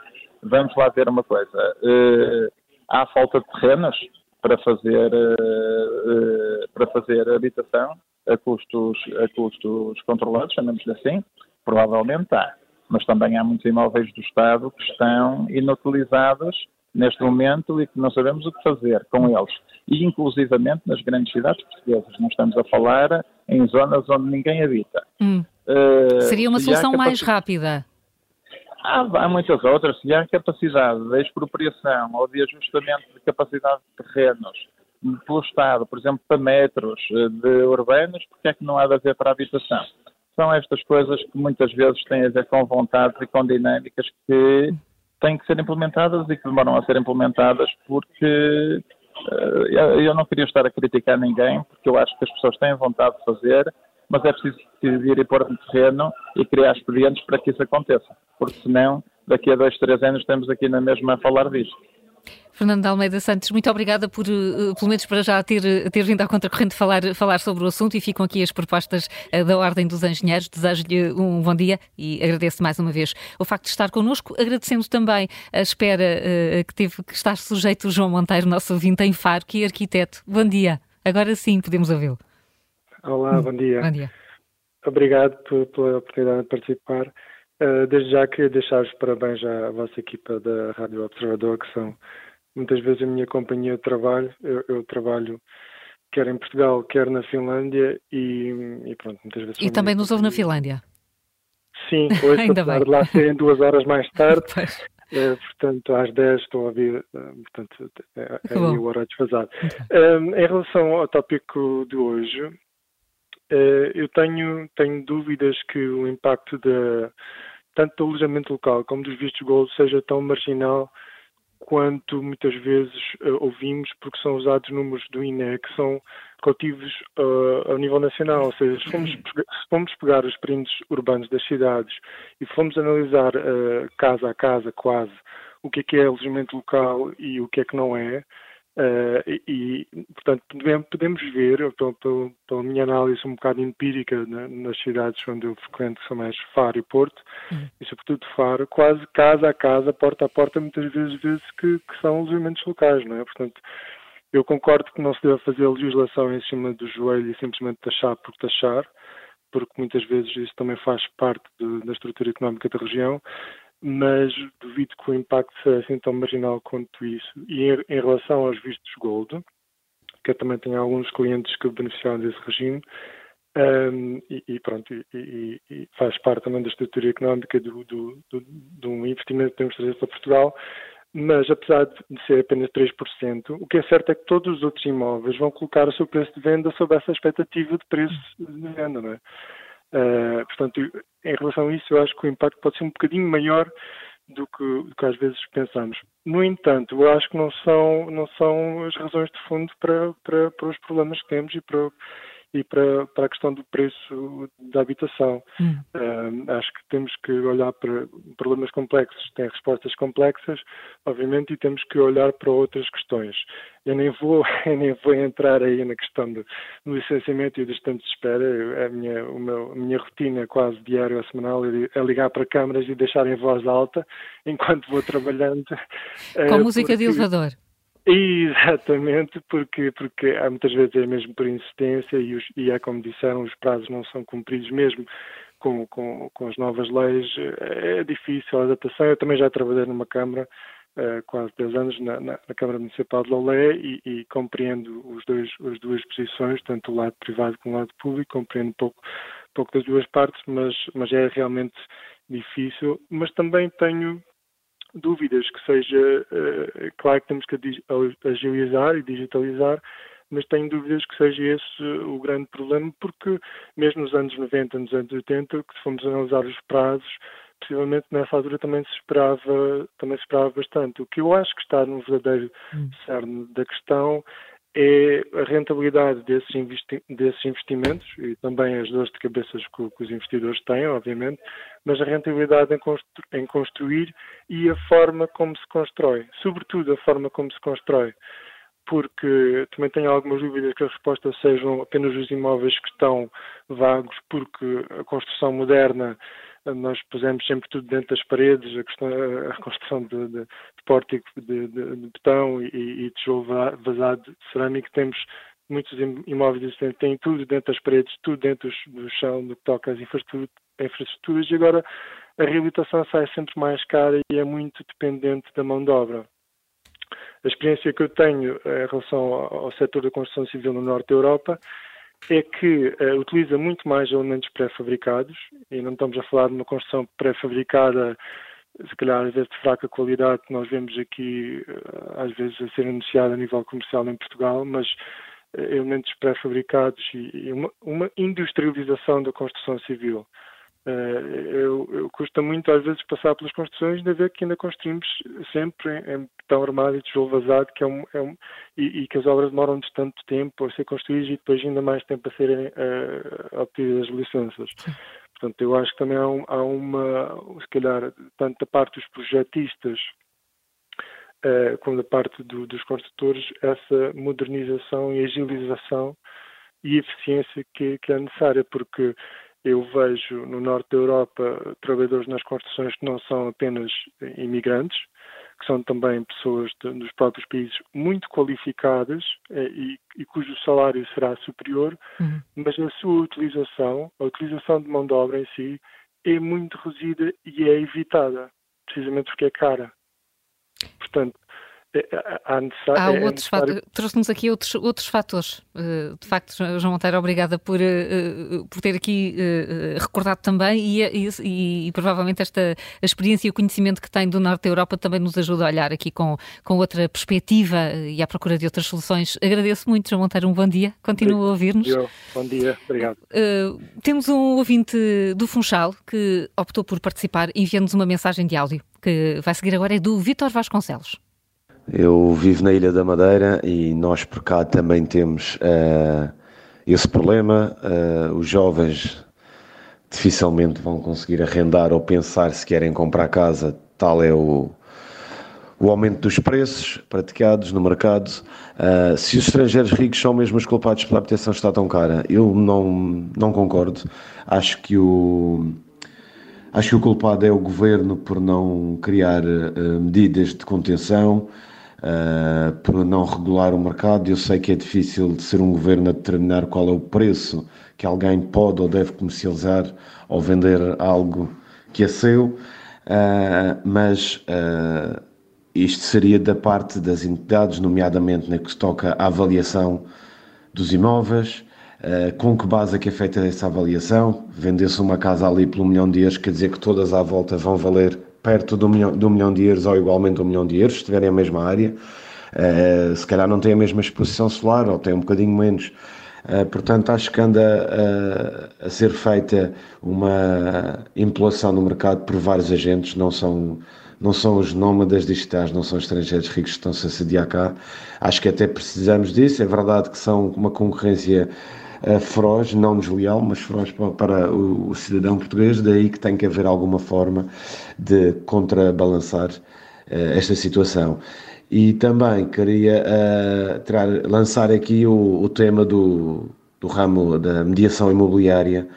Vamos lá ver uma coisa. Uh, há falta de terrenos para fazer uh, para fazer habitação a custos a custos controlados, chamamos-lhe assim. Provavelmente há, mas também há muitos imóveis do Estado que estão inutilizados neste momento e que não sabemos o que fazer com eles. E inclusivamente nas grandes cidades portuguesas. Não estamos a falar em zonas onde ninguém habita. Hum. Uh, Seria uma solução mais rápida. Há, há, muitas outras. Se há capacidade de expropriação ou de ajustamento de capacidade de terrenos pelo Estado, por exemplo, para metros eh, de urbanos, porque é que não há de haver para a habitação? São estas coisas que muitas vezes têm a ver com vontades e com dinâmicas que têm que ser implementadas e que demoram a ser implementadas porque uh, eu não queria estar a criticar ninguém, porque eu acho que as pessoas têm vontade de fazer, mas é preciso decidir e pôr no terreno e criar expedientes para que isso aconteça, porque senão daqui a dois, três anos estamos aqui na mesma a falar disto. Fernando Almeida Santos, muito obrigada por, eh, pelo menos para já, ter, ter vindo à contracorrente falar, falar sobre o assunto e ficam aqui as propostas eh, da Ordem dos Engenheiros. Desejo-lhe um bom dia e agradeço mais uma vez o facto de estar connosco, agradecendo também a espera uh, que teve que estar sujeito o João Monteiro, nosso ouvinte em Faro, que é arquiteto. Bom dia. Agora sim podemos ouvi-lo. Olá, bom dia. Bom dia. Obrigado pela oportunidade de participar. Desde já queria deixar os parabéns à vossa equipa da Rádio Observador, que são muitas vezes a minha companhia de trabalho. Eu, eu trabalho quer em Portugal, quer na Finlândia e, e pronto, muitas vezes... E também nos ouve na Finlândia? Sim, hoje Ainda bem. de lá serem duas horas mais tarde, é, portanto às 10 estou a ouvir, eh, portanto é, é o horário desfasado. Um, em relação ao tópico de hoje, uh, eu tenho, tenho dúvidas que o impacto de, tanto do alojamento local como dos vistos gold seja tão marginal quanto muitas vezes uh, ouvimos, porque são usados números do INE que são cautivos uh, ao nível nacional. Ou seja, se formos, se formos, pegar os perímetros urbanos das cidades e formos analisar uh, casa a casa, quase, o que é que é alojamento local e o que é que não é, Uh, e, portanto, podemos ver, pela, minha análise um bocado empírica na, nas cidades onde eu frequento, que são mais Faro e Porto, uhum. e sobretudo Faro, quase casa a casa, porta a porta, muitas vezes vezes que, que são alojamentos locais, não é? Portanto, eu concordo que não se deve fazer legislação em cima do joelho e simplesmente taxar por taxar, porque muitas vezes isso também faz parte de, da estrutura económica da região, mas duvido que o impacto seja assim tão marginal quanto isso. E em, em relação aos vistos Gold, que eu também tenho alguns clientes que beneficiaram desse regime, um, e, e, pronto, e, e, faz parte também da estrutura económica do, do, do, investimento que temos trazer para Portugal, mas apesar de ser apenas 3%, o que é certo é que todos os outros imóveis vão colocar o seu preço de venda sob essa expectativa de preço de venda, não é? Uh, portanto, em relação a isso, eu acho que o impacto pode ser um bocadinho maior do que, do que às vezes pensamos. No entanto, eu acho que não são, não são as razões de fundo para, para, para os problemas que temos e para, e para, para a questão do preço da habitação. Hum. Uh, acho que temos que olhar para problemas complexos, têm respostas complexas, obviamente, e temos que olhar para outras questões. Eu nem vou, eu nem vou entrar aí na questão do, do licenciamento e dos tempos de espera. A minha, o meu, a minha rotina quase diária ou semanal é ligar para câmaras e deixar em voz alta enquanto vou trabalhando. Com uh, música porque... de elevador. Exatamente, porque, porque há muitas vezes é mesmo por insistência e, os, e é como disseram, os prazos não são cumpridos mesmo com, com, com as novas leis. É difícil a adaptação. Eu também já trabalhei numa Câmara uh, quase 10 anos na, na, na, Câmara Municipal de Lolé e, e, compreendo os dois, as duas posições, tanto o lado privado como o lado público, compreendo pouco, pouco das duas partes, mas, mas é realmente difícil. Mas também tenho dúvidas que seja, uh, claro que temos que agilizar e digitalizar, mas tenho dúvidas que seja esse o grande problema, porque mesmo nos anos 90, nos anos 80, que se formos analisar os prazos, possivelmente nessa altura também se esperava, também se esperava bastante. O que eu acho que está no verdadeiro hum. cerne da questão é a rentabilidade desses, investi desses investimentos e também as dores de cabeças que, que, os investidores têm, obviamente, mas a rentabilidade em, constru em, construir e a forma como se constrói, sobretudo a forma como se constrói, porque também tenho algumas dúvidas que as respostas sejam apenas os imóveis que estão vagos, porque a construção moderna nós pusemos sempre tudo dentro das paredes, a, questão, a construção de, de, de pórtico de, de, de betão e, e tijolo vazado de cerâmica, temos muitos imóveis existentes, têm tudo dentro das paredes, tudo dentro do chão, no que toca às infraestruturas, e agora a reabilitação sai sempre mais cara e é muito dependente da mão de obra. A experiência que eu tenho em relação ao setor da construção civil no norte da Europa é que uh, utiliza muito mais elementos pré-fabricados, e não estamos a falar de uma construção pré-fabricada, se calhar às vezes de fraca qualidade, que nós vemos aqui uh, às vezes a ser anunciada a nível comercial em Portugal, mas uh, elementos pré-fabricados e, e uma, uma, industrialização da construção civil. Uh, eu, eu, custa muito às vezes passar pelas construções de ver que ainda construímos sempre em, em betão armado e tijolo vazado que é um, é um e, e, que as obras demoram de tanto tempo a ser construídas e depois ainda mais tempo a serem uh, obtidas as licenças. Portanto, eu acho que também há, um, há, uma, se calhar, tanto da parte dos projetistas uh, como da parte do, dos construtores, essa modernização e agilização e eficiência que, que é necessária, porque eu vejo no norte da Europa trabalhadores nas construções que não são apenas imigrantes, que são também pessoas de, dos próprios países muito qualificadas eh, e, e, cujo salário será superior, uhum. mas a sua utilização, a utilização de mão de obra em si, é muito reduzida e é evitada, precisamente porque é cara. Portanto, há, há é outros fatores. Trouxe-nos aqui outros, outros fatores. Uh, de facto, João Monteiro, obrigada por, uh, por ter aqui recordado também e, e, e, provavelmente esta experiência e o conhecimento que tem do Norte da Europa também nos ajuda a olhar aqui com, com outra perspectiva e à procura de outras soluções. Agradeço muito, João Monteiro, um bom dia. Continua a ouvir-nos. Bom dia, obrigado. temos um ouvinte do Funchal que optou por participar enviando-nos uma mensagem de áudio que vai seguir agora, é do Vitor Vasconcelos. Eu vivo na Ilha da Madeira e nós por cá também temos uh, esse problema. Uh, os jovens dificilmente vão conseguir arrendar ou pensar se querem comprar casa, tal é o, o aumento dos preços praticados no mercado. Uh, se os estrangeiros ricos são mesmo os culpados pela habitação está tão cara, eu não, não concordo. Acho que o. Acho que o culpado é o governo por não criar medidas de contenção, uh, por não regular o mercado. Eu sei que é difícil de ser um governo a determinar qual é o preço que alguém pode ou deve comercializar ou vender algo que é seu, uh, mas uh, isto seria da parte das entidades, nomeadamente na que se toca à avaliação dos imóveis. Uh, com que base é que é feita essa avaliação? Vender-se uma casa ali por um milhão de euros, quer dizer que todas à volta vão valer perto de um milhão, de um milhão de euros ou igualmente um milhão de euros, se estiverem a mesma área. Uh, se calhar não tem a mesma exposição solar ou tem um bocadinho menos. Uh, portanto, acho que anda a, a ser feita uma impulação no mercado por vários agentes, não são, não são os nómadas digitais, não são os estrangeiros ricos que estão-se a sediar cá. Acho que até precisamos disso. É verdade que são uma concorrência feroz, não desleal, mas feroz para, para o, o, cidadão português, daí que tem que haver alguma forma de contrabalançar uh, esta situação. E também queria uh, tirar, lançar aqui o, o tema do, do, ramo da mediação imobiliária,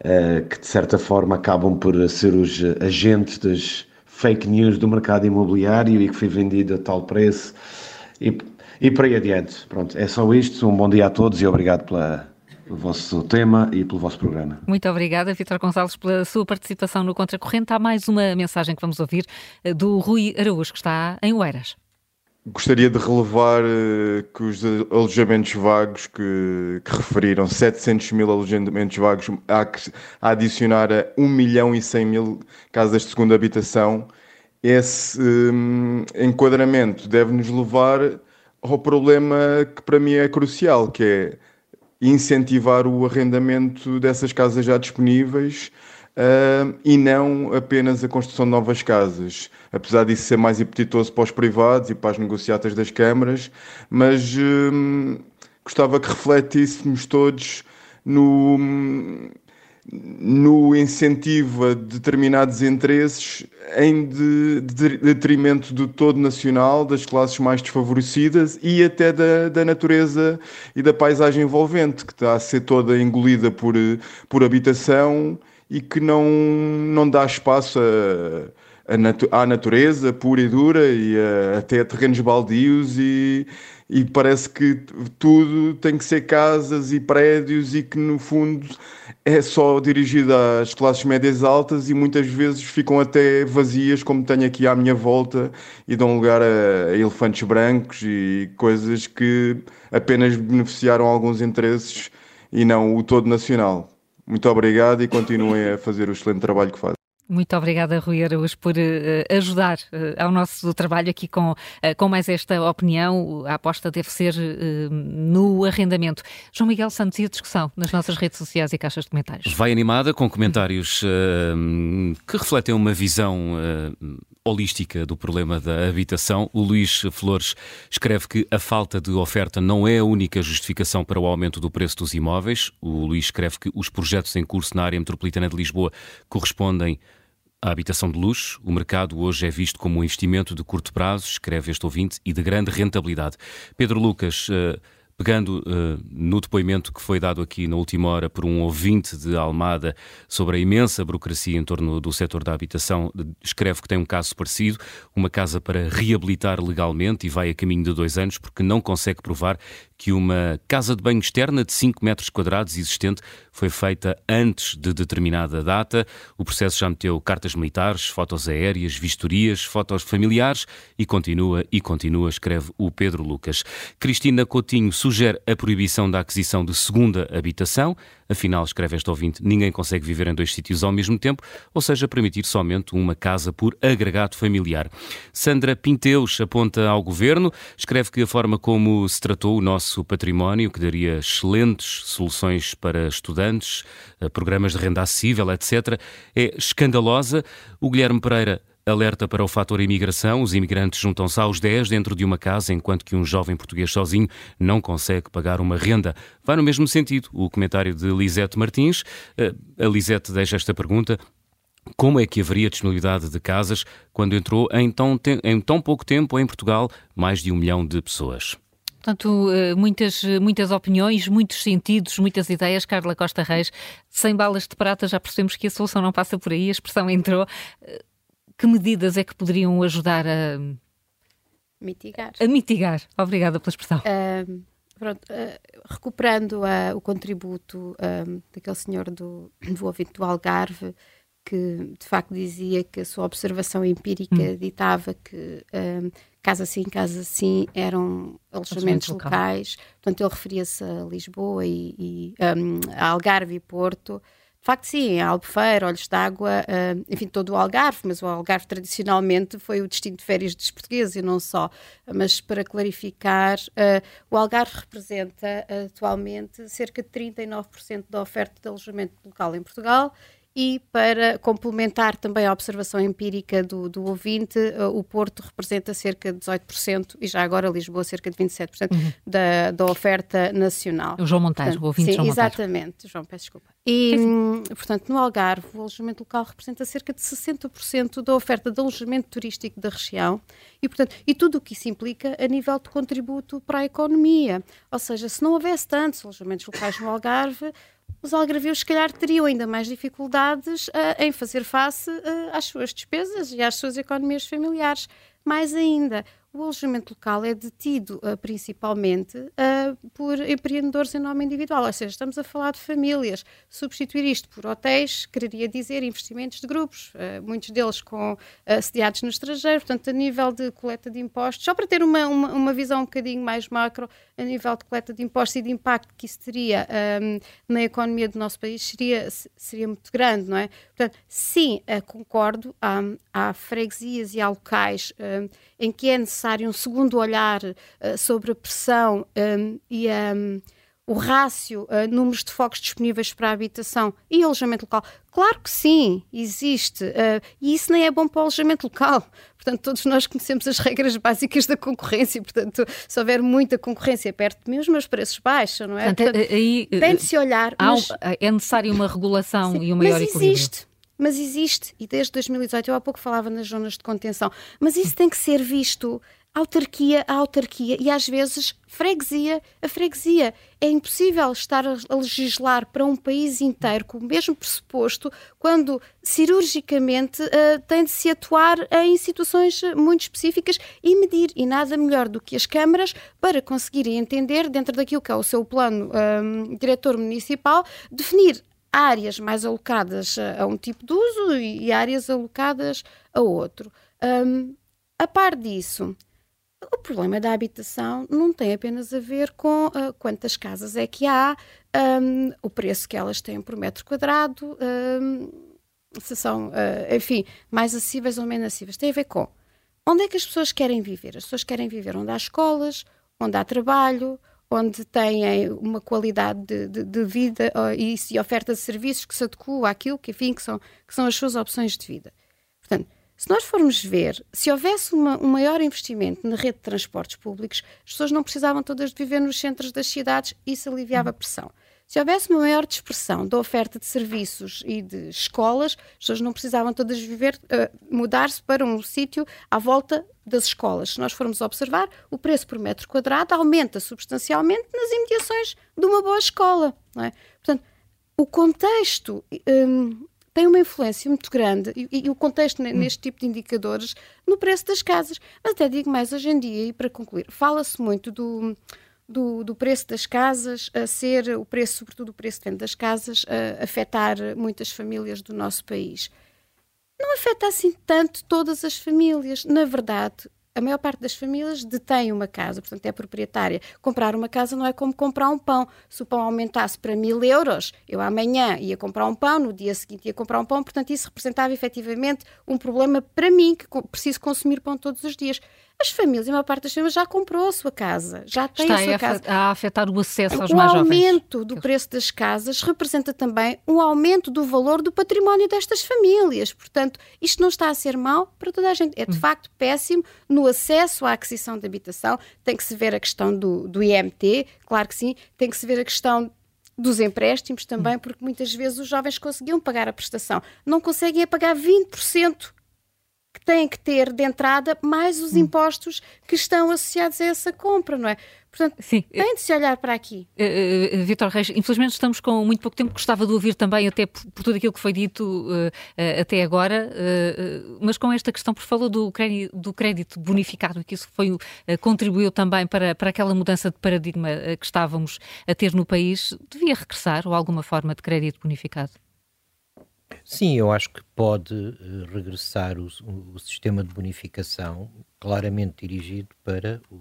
uh, que de certa forma acabam por ser os agentes das fake news do mercado imobiliário e que foi vendido a tal preço. E, e por aí adiante. Pronto, é só isto. Um bom dia a todos e obrigado pela, pelo vosso tema e pelo vosso programa. Muito obrigada, Vitor Gonçalves, pela sua participação no Contracorrente. Há mais uma mensagem que vamos ouvir eh, do Rui Araújo, que está em Oeiras. Gostaria de relevar uh, que os alojamentos vagos que, que, referiram, 700 mil alojamentos vagos, há a adicionar a 1 milhão e 100 mil casas de segunda habitação, esse um, enquadramento deve nos levar ao problema que para mim é crucial, que é incentivar o arrendamento dessas casas já disponíveis uh, e não apenas a construção de novas casas. Apesar disso ser mais apetitoso para os privados e para as negociatas das câmaras, mas uh, gostava que refletíssemos todos no no incentivo a determinados interesses em de, de, detrimento do todo nacional, das classes mais desfavorecidas e até da, da natureza e da paisagem envolvente, que está a ser toda engolida por, por habitação e que não, não dá espaço a, a natu à natureza pura e dura e a, até a terrenos baldios e, e parece que tudo tem que ser casas e prédios e que no fundo é só dirigida às classes médias altas e muitas vezes ficam até vazias, como tenho aqui à minha volta, e dão lugar a elefantes brancos e coisas que apenas beneficiaram alguns interesses e não o todo nacional. Muito obrigado e continuem a fazer o excelente trabalho que fazem. Muito obrigada, Rui Araújo, por uh, ajudar uh, ao nosso trabalho aqui com, uh, com mais esta opinião. A aposta deve ser no arrendamento. João Miguel Santos e a discussão nas nossas redes sociais e caixas de comentários. Vai animada com comentários que refletem uma visão holística do problema da habitação. O Luís Flores escreve que a falta de oferta não é a única justificação para o aumento do preço dos imóveis. O Luís escreve que os projetos em curso na área metropolitana de Lisboa correspondem a habitação de luxo, o mercado hoje é visto como um investimento de curto prazo, escreve este ouvinte, e de grande rentabilidade. Pedro Lucas, uh, pegando uh, no depoimento que foi dado aqui na última hora por um ouvinte de Almada sobre a imensa burocracia em torno do setor da habitação, escreve que tem um caso parecido, uma casa para reabilitar legalmente e vai a caminho de dois anos porque não consegue provar que uma casa de banho externa de 5 metros quadrados existente foi feita antes de determinada data. O processo já meteu cartas militares, fotos aéreas, vistorias, fotos familiares e continua e continua, escreve o Pedro Lucas. Cristina Coutinho sugere a proibição da aquisição de segunda habitação. Afinal, escreve este ouvinte, ninguém consegue viver em dois sítios ao mesmo tempo, ou seja, permitir somente uma casa por agregado familiar. Sandra Pinteus aponta ao governo, escreve que a forma como se tratou o nosso património, que daria excelentes soluções para estudantes, eh, programas de renda acessível, etc., é escandalosa. O Guilherme Pereira alerta para o fator imigração. Os imigrantes juntam-se aos 10 dentro de uma casa, enquanto que um jovem português sozinho não consegue pagar uma renda. Vai no mesmo sentido o comentário de Lisete Martins. Eh, a Lisete deixa esta pergunta. Como é que haveria disponibilidade de casas quando entrou em tão, em tão pouco tempo em Portugal mais de um milhão de pessoas? Portanto, eh, muitas, muitas opiniões, muitos sentidos, muitas ideias. Carla Costa Reis, sem balas de prata, já percebemos que a solução não passa por aí, a expressão entrou. Que medidas é que poderiam ajudar a mitigar? A mitigar. Obrigada pela expressão. Uh, pronto, uh, recuperando uh, o contributo daquele senhor do, do ouvinte do Algarve, que de facto dizia que a sua observação empírica hum. ditava que casa sim, casa sim eram alojamentos locais. Portanto, ele referia-se a Lisboa e, e um, a Algarve e Porto. De facto, sim, Albufeira, Olhos d'Água, uh, enfim, todo o Algarve, mas o Algarve tradicionalmente foi o destino de férias dos portugueses e não só. Mas para clarificar, uh, o Algarve representa atualmente cerca de 39% da oferta de alojamento local em Portugal e para complementar também a observação empírica do, do ouvinte, uh, o Porto representa cerca de 18% e já agora Lisboa cerca de 27% uhum. da, da oferta nacional. O João Monteiro, o ouvinte sim, João Monteiro. Exatamente, João, peço desculpa. E, hum, portanto, no Algarve, o alojamento local representa cerca de 60% da oferta de alojamento turístico da região e, portanto, e tudo o que isso implica a nível de contributo para a economia. Ou seja, se não houvesse tantos alojamentos locais no Algarve, os algarvios, se calhar, teriam ainda mais dificuldades uh, em fazer face uh, às suas despesas e às suas economias familiares. Mais ainda, o alojamento local é detido uh, principalmente uh, por empreendedores em nome individual, ou seja, estamos a falar de famílias. Substituir isto por hotéis quereria dizer investimentos de grupos, uh, muitos deles com sediados no estrangeiro, portanto, a nível de coleta de impostos, só para ter uma, uma, uma, visão um bocadinho mais macro, a nível de coleta de impostos e de impacto que isso teria um, na economia do nosso país, seria, seria muito grande, não é? Portanto, sim, concordo, há, há freguesias e há locais em que é necessário um segundo olhar uh, sobre a pressão um, e um, o rácio, uh, números de focos disponíveis para a habitação e alojamento local. Claro que sim, existe. Uh, e isso nem é bom para o alojamento local. Portanto, todos nós conhecemos as regras básicas da concorrência. Portanto, se houver muita concorrência perto de mim, os meus preços baixam, não é? Portanto, aí, tem de se olhar. Mas... É necessário uma regulação sim, e um maior mas equilíbrio. Mas existe, e desde 2018, eu há pouco falava nas zonas de contenção, mas isso tem que ser visto autarquia a autarquia e às vezes freguesia a freguesia. É impossível estar a legislar para um país inteiro com o mesmo pressuposto quando cirurgicamente uh, tem de se atuar em situações muito específicas e medir. E nada melhor do que as câmaras para conseguirem entender, dentro daquilo que é o seu plano um, diretor municipal, definir áreas mais alocadas a, um tipo de uso e, e áreas alocadas a outro. Um, a par disso, o problema da habitação não tem apenas a ver com uh, quantas casas é que há, um, o preço que elas têm por metro quadrado, um, se são, uh, enfim, mais acessíveis ou menos acessíveis. Tem a ver com onde é que as pessoas querem viver. As pessoas querem viver onde há escolas, onde há trabalho, onde têm uma qualidade de, de, de vida e, e oferta de serviços que se adequam àquilo que, enfim, que são, que são as suas opções de vida. Portanto, se nós formos ver, se houvesse uma, um maior investimento na rede de transportes públicos, as pessoas não precisavam todas de viver nos centros das cidades isso aliviava a pressão. Se houvesse uma maior dispersão da oferta de serviços e de escolas, as pessoas não precisavam todas viver, uh, mudar-se para um sítio à volta das escolas. Se nós formos observar, o preço por metro quadrado aumenta substancialmente nas imediações de uma boa escola. É? Portanto, o contexto um, tem uma influência muito grande e, e o contexto hum. neste tipo de indicadores no preço das casas. Mas até digo mais hoje em dia, e para concluir, fala-se muito do, do, do, preço das casas a ser, o preço, sobretudo o preço de venda das casas, a afetar muitas famílias do nosso país. Não afeta assim tanto todas as famílias. Na verdade, a maior parte das famílias detém uma casa, portanto é proprietária. Comprar uma casa não é como comprar um pão. Se o pão aumentasse para mil euros, eu amanhã ia comprar um pão, no dia seguinte ia comprar um pão, portanto isso representava efetivamente um problema para mim, que preciso consumir pão todos os dias. As famílias, a maior parte das famílias já comprou a sua casa, já tem Está a sua casa. a afetar o acesso aos o mais jovens. O aumento do preço das casas representa também um aumento do valor do património destas famílias. Portanto, isto não está a ser mau para toda a gente. É de hum. facto péssimo no acesso à aquisição de habitação. Tem que se ver a questão do, do IMT, claro que sim, tem que se ver a questão dos empréstimos também, hum. porque muitas vezes os jovens conseguiam pagar a prestação, não conseguem é pagar 20% têm que ter de entrada mais os hum. impostos que estão associados a essa compra, não é? Portanto, Sim. tem de se olhar para aqui. Uh, uh, uh Vitor Reis, infelizmente estamos com muito pouco tempo, gostava de ouvir também, até por, por tudo aquilo que foi dito uh, até agora, mas com esta questão, por falou do crédito, do crédito bonificado e que isso foi, contribuiu também para, para aquela mudança de paradigma que estávamos a ter no país, devia regressar ou alguma forma de crédito bonificado? Sim, eu acho que pode uh, regressar o, o, sistema de bonificação claramente dirigido para o,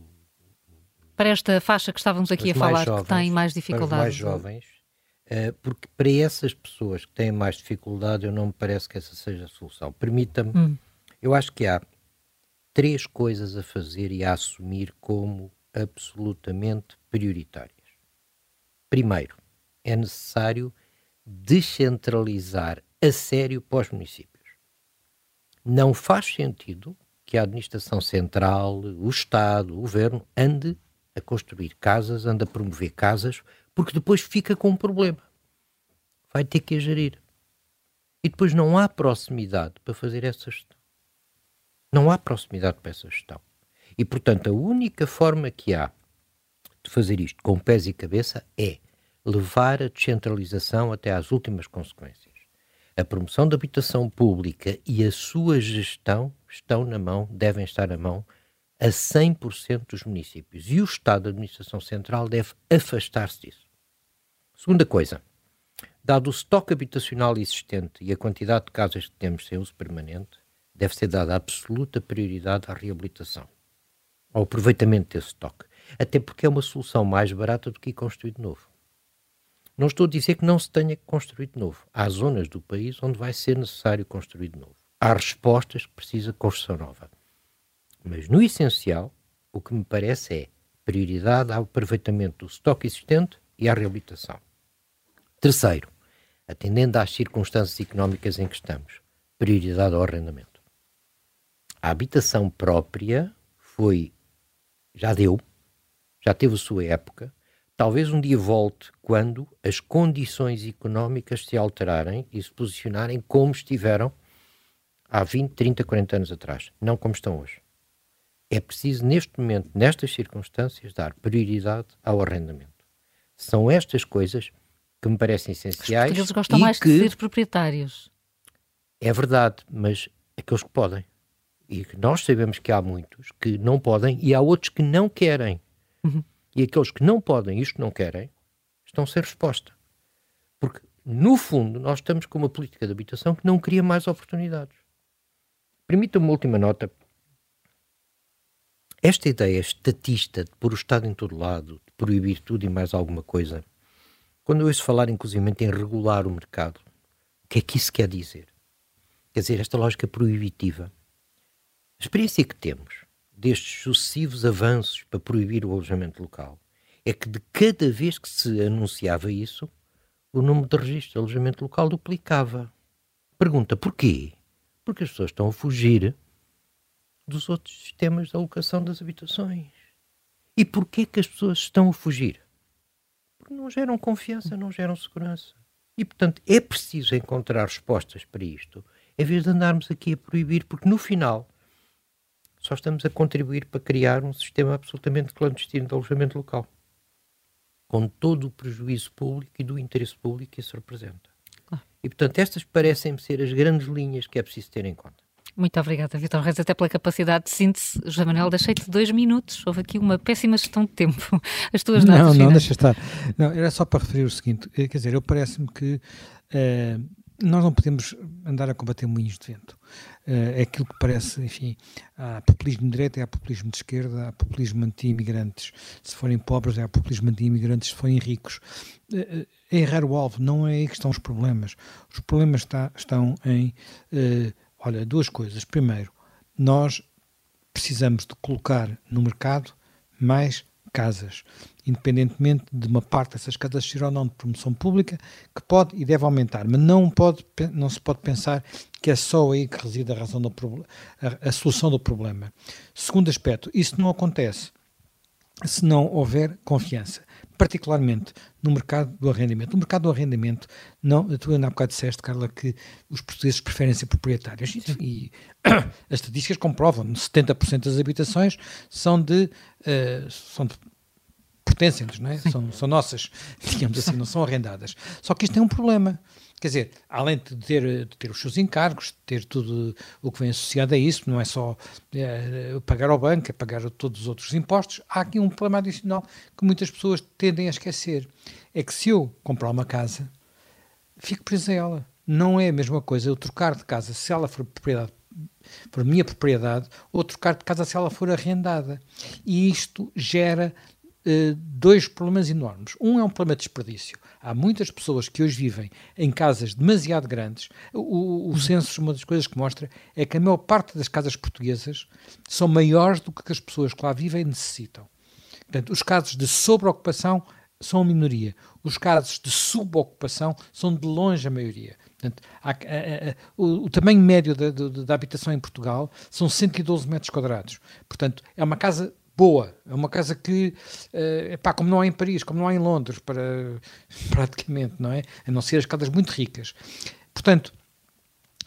para esta faixa que estávamos aqui a falar, jovens, que tem mais dificuldades. mais jovens, uh, porque para essas pessoas que têm mais dificuldade, eu não me parece que essa seja a solução. Permita-me, hum. eu acho que há três coisas a fazer e a assumir como absolutamente prioritárias. Primeiro, é necessário descentralizar a sério para os municípios. Não faz sentido que a administração central, o Estado, o governo, ande a construir casas, ande a promover casas, porque depois fica com um problema. Vai ter que a gerir. E depois não há proximidade para fazer essa gestão. Não há proximidade para essa gestão. E, portanto, a única forma que há de fazer isto com pés e cabeça é levar a descentralização até às últimas consequências a promoção da habitação pública e a sua gestão estão na mão, devem estar na mão a 100% dos municípios. E o Estado, a Administração Central, deve afastar-se disso. Segunda coisa, dado o estoque habitacional existente e a quantidade de casas que temos sem uso permanente, deve ser dada absoluta prioridade à reabilitação, ao aproveitamento desse estoque. Até porque é uma solução mais barata do que construir de novo. Não estou a dizer que não se tenha que construir de novo. Há zonas do país onde vai ser necessário construir de novo. Há respostas que precisa construção nova. Mas, no essencial, o que me parece é prioridade ao aproveitamento do estoque existente e à reabilitação. Terceiro, atendendo às circunstâncias económicas em que estamos, prioridade ao arrendamento. A habitação própria foi, já deu, já teve a sua época, Talvez um dia volte quando as condições económicas se alterarem e se posicionarem como estiveram há 20, 30, 40 anos atrás, não como estão hoje. É preciso, neste momento, nestas circunstâncias, dar prioridade ao arrendamento. São estas coisas que me parecem essenciais. Eles gostam mais que, de ser proprietários. É verdade, mas aqueles que podem. E nós sabemos que há muitos que não podem e há outros que não querem. Uhum. E aqueles que não podem isto não querem, estão sem resposta. Porque, no fundo, nós estamos com uma política de habitação que não cria mais oportunidades. Permita-me uma última nota. Esta ideia estatista de pôr o Estado em todo lado, de proibir tudo e mais alguma coisa, quando eu ouço falar, inclusive, em regular o mercado, o que é que isso quer dizer? Quer dizer, esta lógica proibitiva. A experiência que temos destes sucessivos avanços para proibir o alojamento local é que de cada vez que se anunciava isso, o número de registros de alojamento local duplicava. Pergunta porquê? Porque as pessoas estão a fugir dos outros sistemas de alocação das habitações. E porquê que as pessoas estão a fugir? porque não geram confiança, não geram segurança. E, portanto, é preciso encontrar respostas para isto, em vez de andarmos aqui a proibir, porque no final só estamos a contribuir para criar um sistema absolutamente clandestino de alojamento local, com todo o prejuízo público e do interesse público que isso representa. E, portanto, estas parecem-me ser as grandes linhas que é preciso ter em conta. Muito obrigada, Vitor Reis, até pela capacidade de síntese. José Manuel, deixei-te dois minutos. Houve aqui uma péssima gestão de tempo. As tuas não, notas. Não, não, deixa estar. Não, era só para referir o seguinte: eh, quer dizer, eu parece-me que uh, nós não podemos andar a combater moinhos de vento. Uh, é aquilo que parece, enfim, há populismo de direita, há populismo de esquerda, há populismo anti-imigrantes. Se forem pobres, há populismo anti-imigrantes, se forem ricos. Uh, é errar o alvo, não é aí que estão os problemas. Os problemas está, estão em Olha, duas coisas. Primeiro, nós precisamos de colocar no mercado mais casas, independentemente de uma parte dessas casas ser ou não de promoção pública, que pode e deve aumentar, mas não, pode, não se pode pensar que é só aí que reside a, razão do, a, a solução do problema. Segundo aspecto, isso não acontece se não houver confiança particularmente no mercado do arrendamento. No mercado do arrendamento, não, tu ainda há bocado disseste, Carla, que os portugueses preferem ser proprietários e, as estatísticas comprovam, 70% das habitações são de, uh, são de pertencem-nos, não é? São, são nossas, digamos assim, não são arrendadas. Só que isto tem um problema. Quer dizer, além de ter, de ter os seus encargos, de ter tudo o que vem associado a isso, não é só é, pagar ao banco, é pagar todos os outros impostos, há aqui um problema adicional que muitas pessoas tendem a esquecer. É que se eu comprar uma casa, fico preso a ela. Não é a mesma coisa eu trocar de casa se ela for propriedade for minha propriedade, ou trocar de casa se ela for arrendada. E isto gera uh, dois problemas enormes. Um é um problema de desperdício. Há muitas pessoas que hoje vivem em casas demasiado grandes. O, o censo, uma das coisas que mostra, é que a maior parte das casas portuguesas são maiores do que as pessoas que lá vivem necessitam. Portanto, os casos de sobreocupação são a minoria. Os casos de subocupação são de longe a maioria. Portanto, há, a, a, o, o, tamanho médio da, da, habitação em Portugal são 112 metros quadrados. Portanto, é uma casa boa. É uma casa que, uh, epá, como não há em Paris, como não há em Londres, para, praticamente, não é? A não ser as casas muito ricas. Portanto,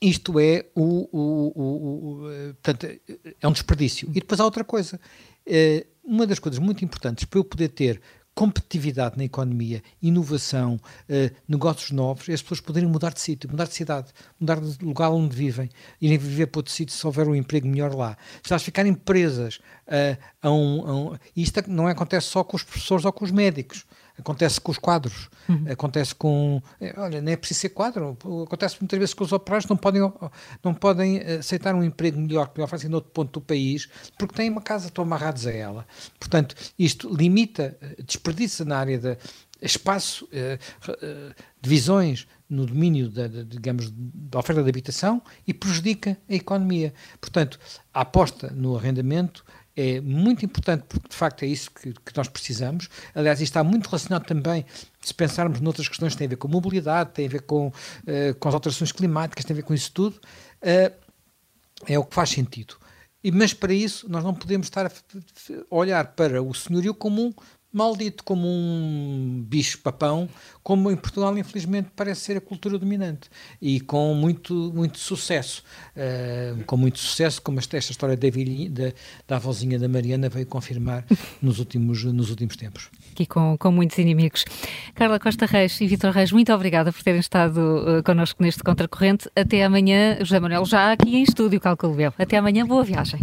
isto é o, o, o, o eh, portanto, é um desperdício. E depois há outra coisa. Uh, uma das coisas muito importantes para eu poder ter competitividade na economia, inovação, eh, negócios novos, é as pessoas poderem mudar de sítio, mudar de cidade, mudar de lugar onde vivem, irem viver para outro sítio se houver um emprego melhor lá. Se elas ficarem presas uh, a, um, a um. Isto não acontece só com os professores ou com os médicos acontece com os quadros, uhum. acontece com. Eh, olha, nem é preciso ser quadro, acontece muitas vezes que os operários não podem, não podem aceitar um emprego melhor que lhe oferecem noutro ponto do país porque têm uma casa, estão amarrados a ela. Portanto, isto limita, eh, desperdiça na área da espaço, eh, divisões no domínio da, da, digamos, da oferta de habitação e prejudica a economia. Portanto, a aposta no arrendamento é muito importante porque de facto é isso que, que, nós precisamos. Aliás, isto está muito relacionado também, se pensarmos noutras questões que têm a ver com mobilidade, têm a ver com, uh, com as alterações climáticas, têm a ver com isso tudo, uh, é o que faz sentido. E, mas para isso nós não podemos estar a olhar para o senhorio como um maldito como um bicho papão, como em Portugal infelizmente parece ser a cultura dominante e com muito muito sucesso, uh, com muito sucesso, como esta, esta história da, da, da avózinha da Mariana veio confirmar nos últimos nos últimos tempos. Aqui com, com muitos inimigos. Carla Costa Reis e Vitor Reis, muito obrigada por terem estado uh, connosco neste Contracorrente. Até amanhã, José Manuel, já aqui em estúdio, calculo. Até amanhã, boa viagem.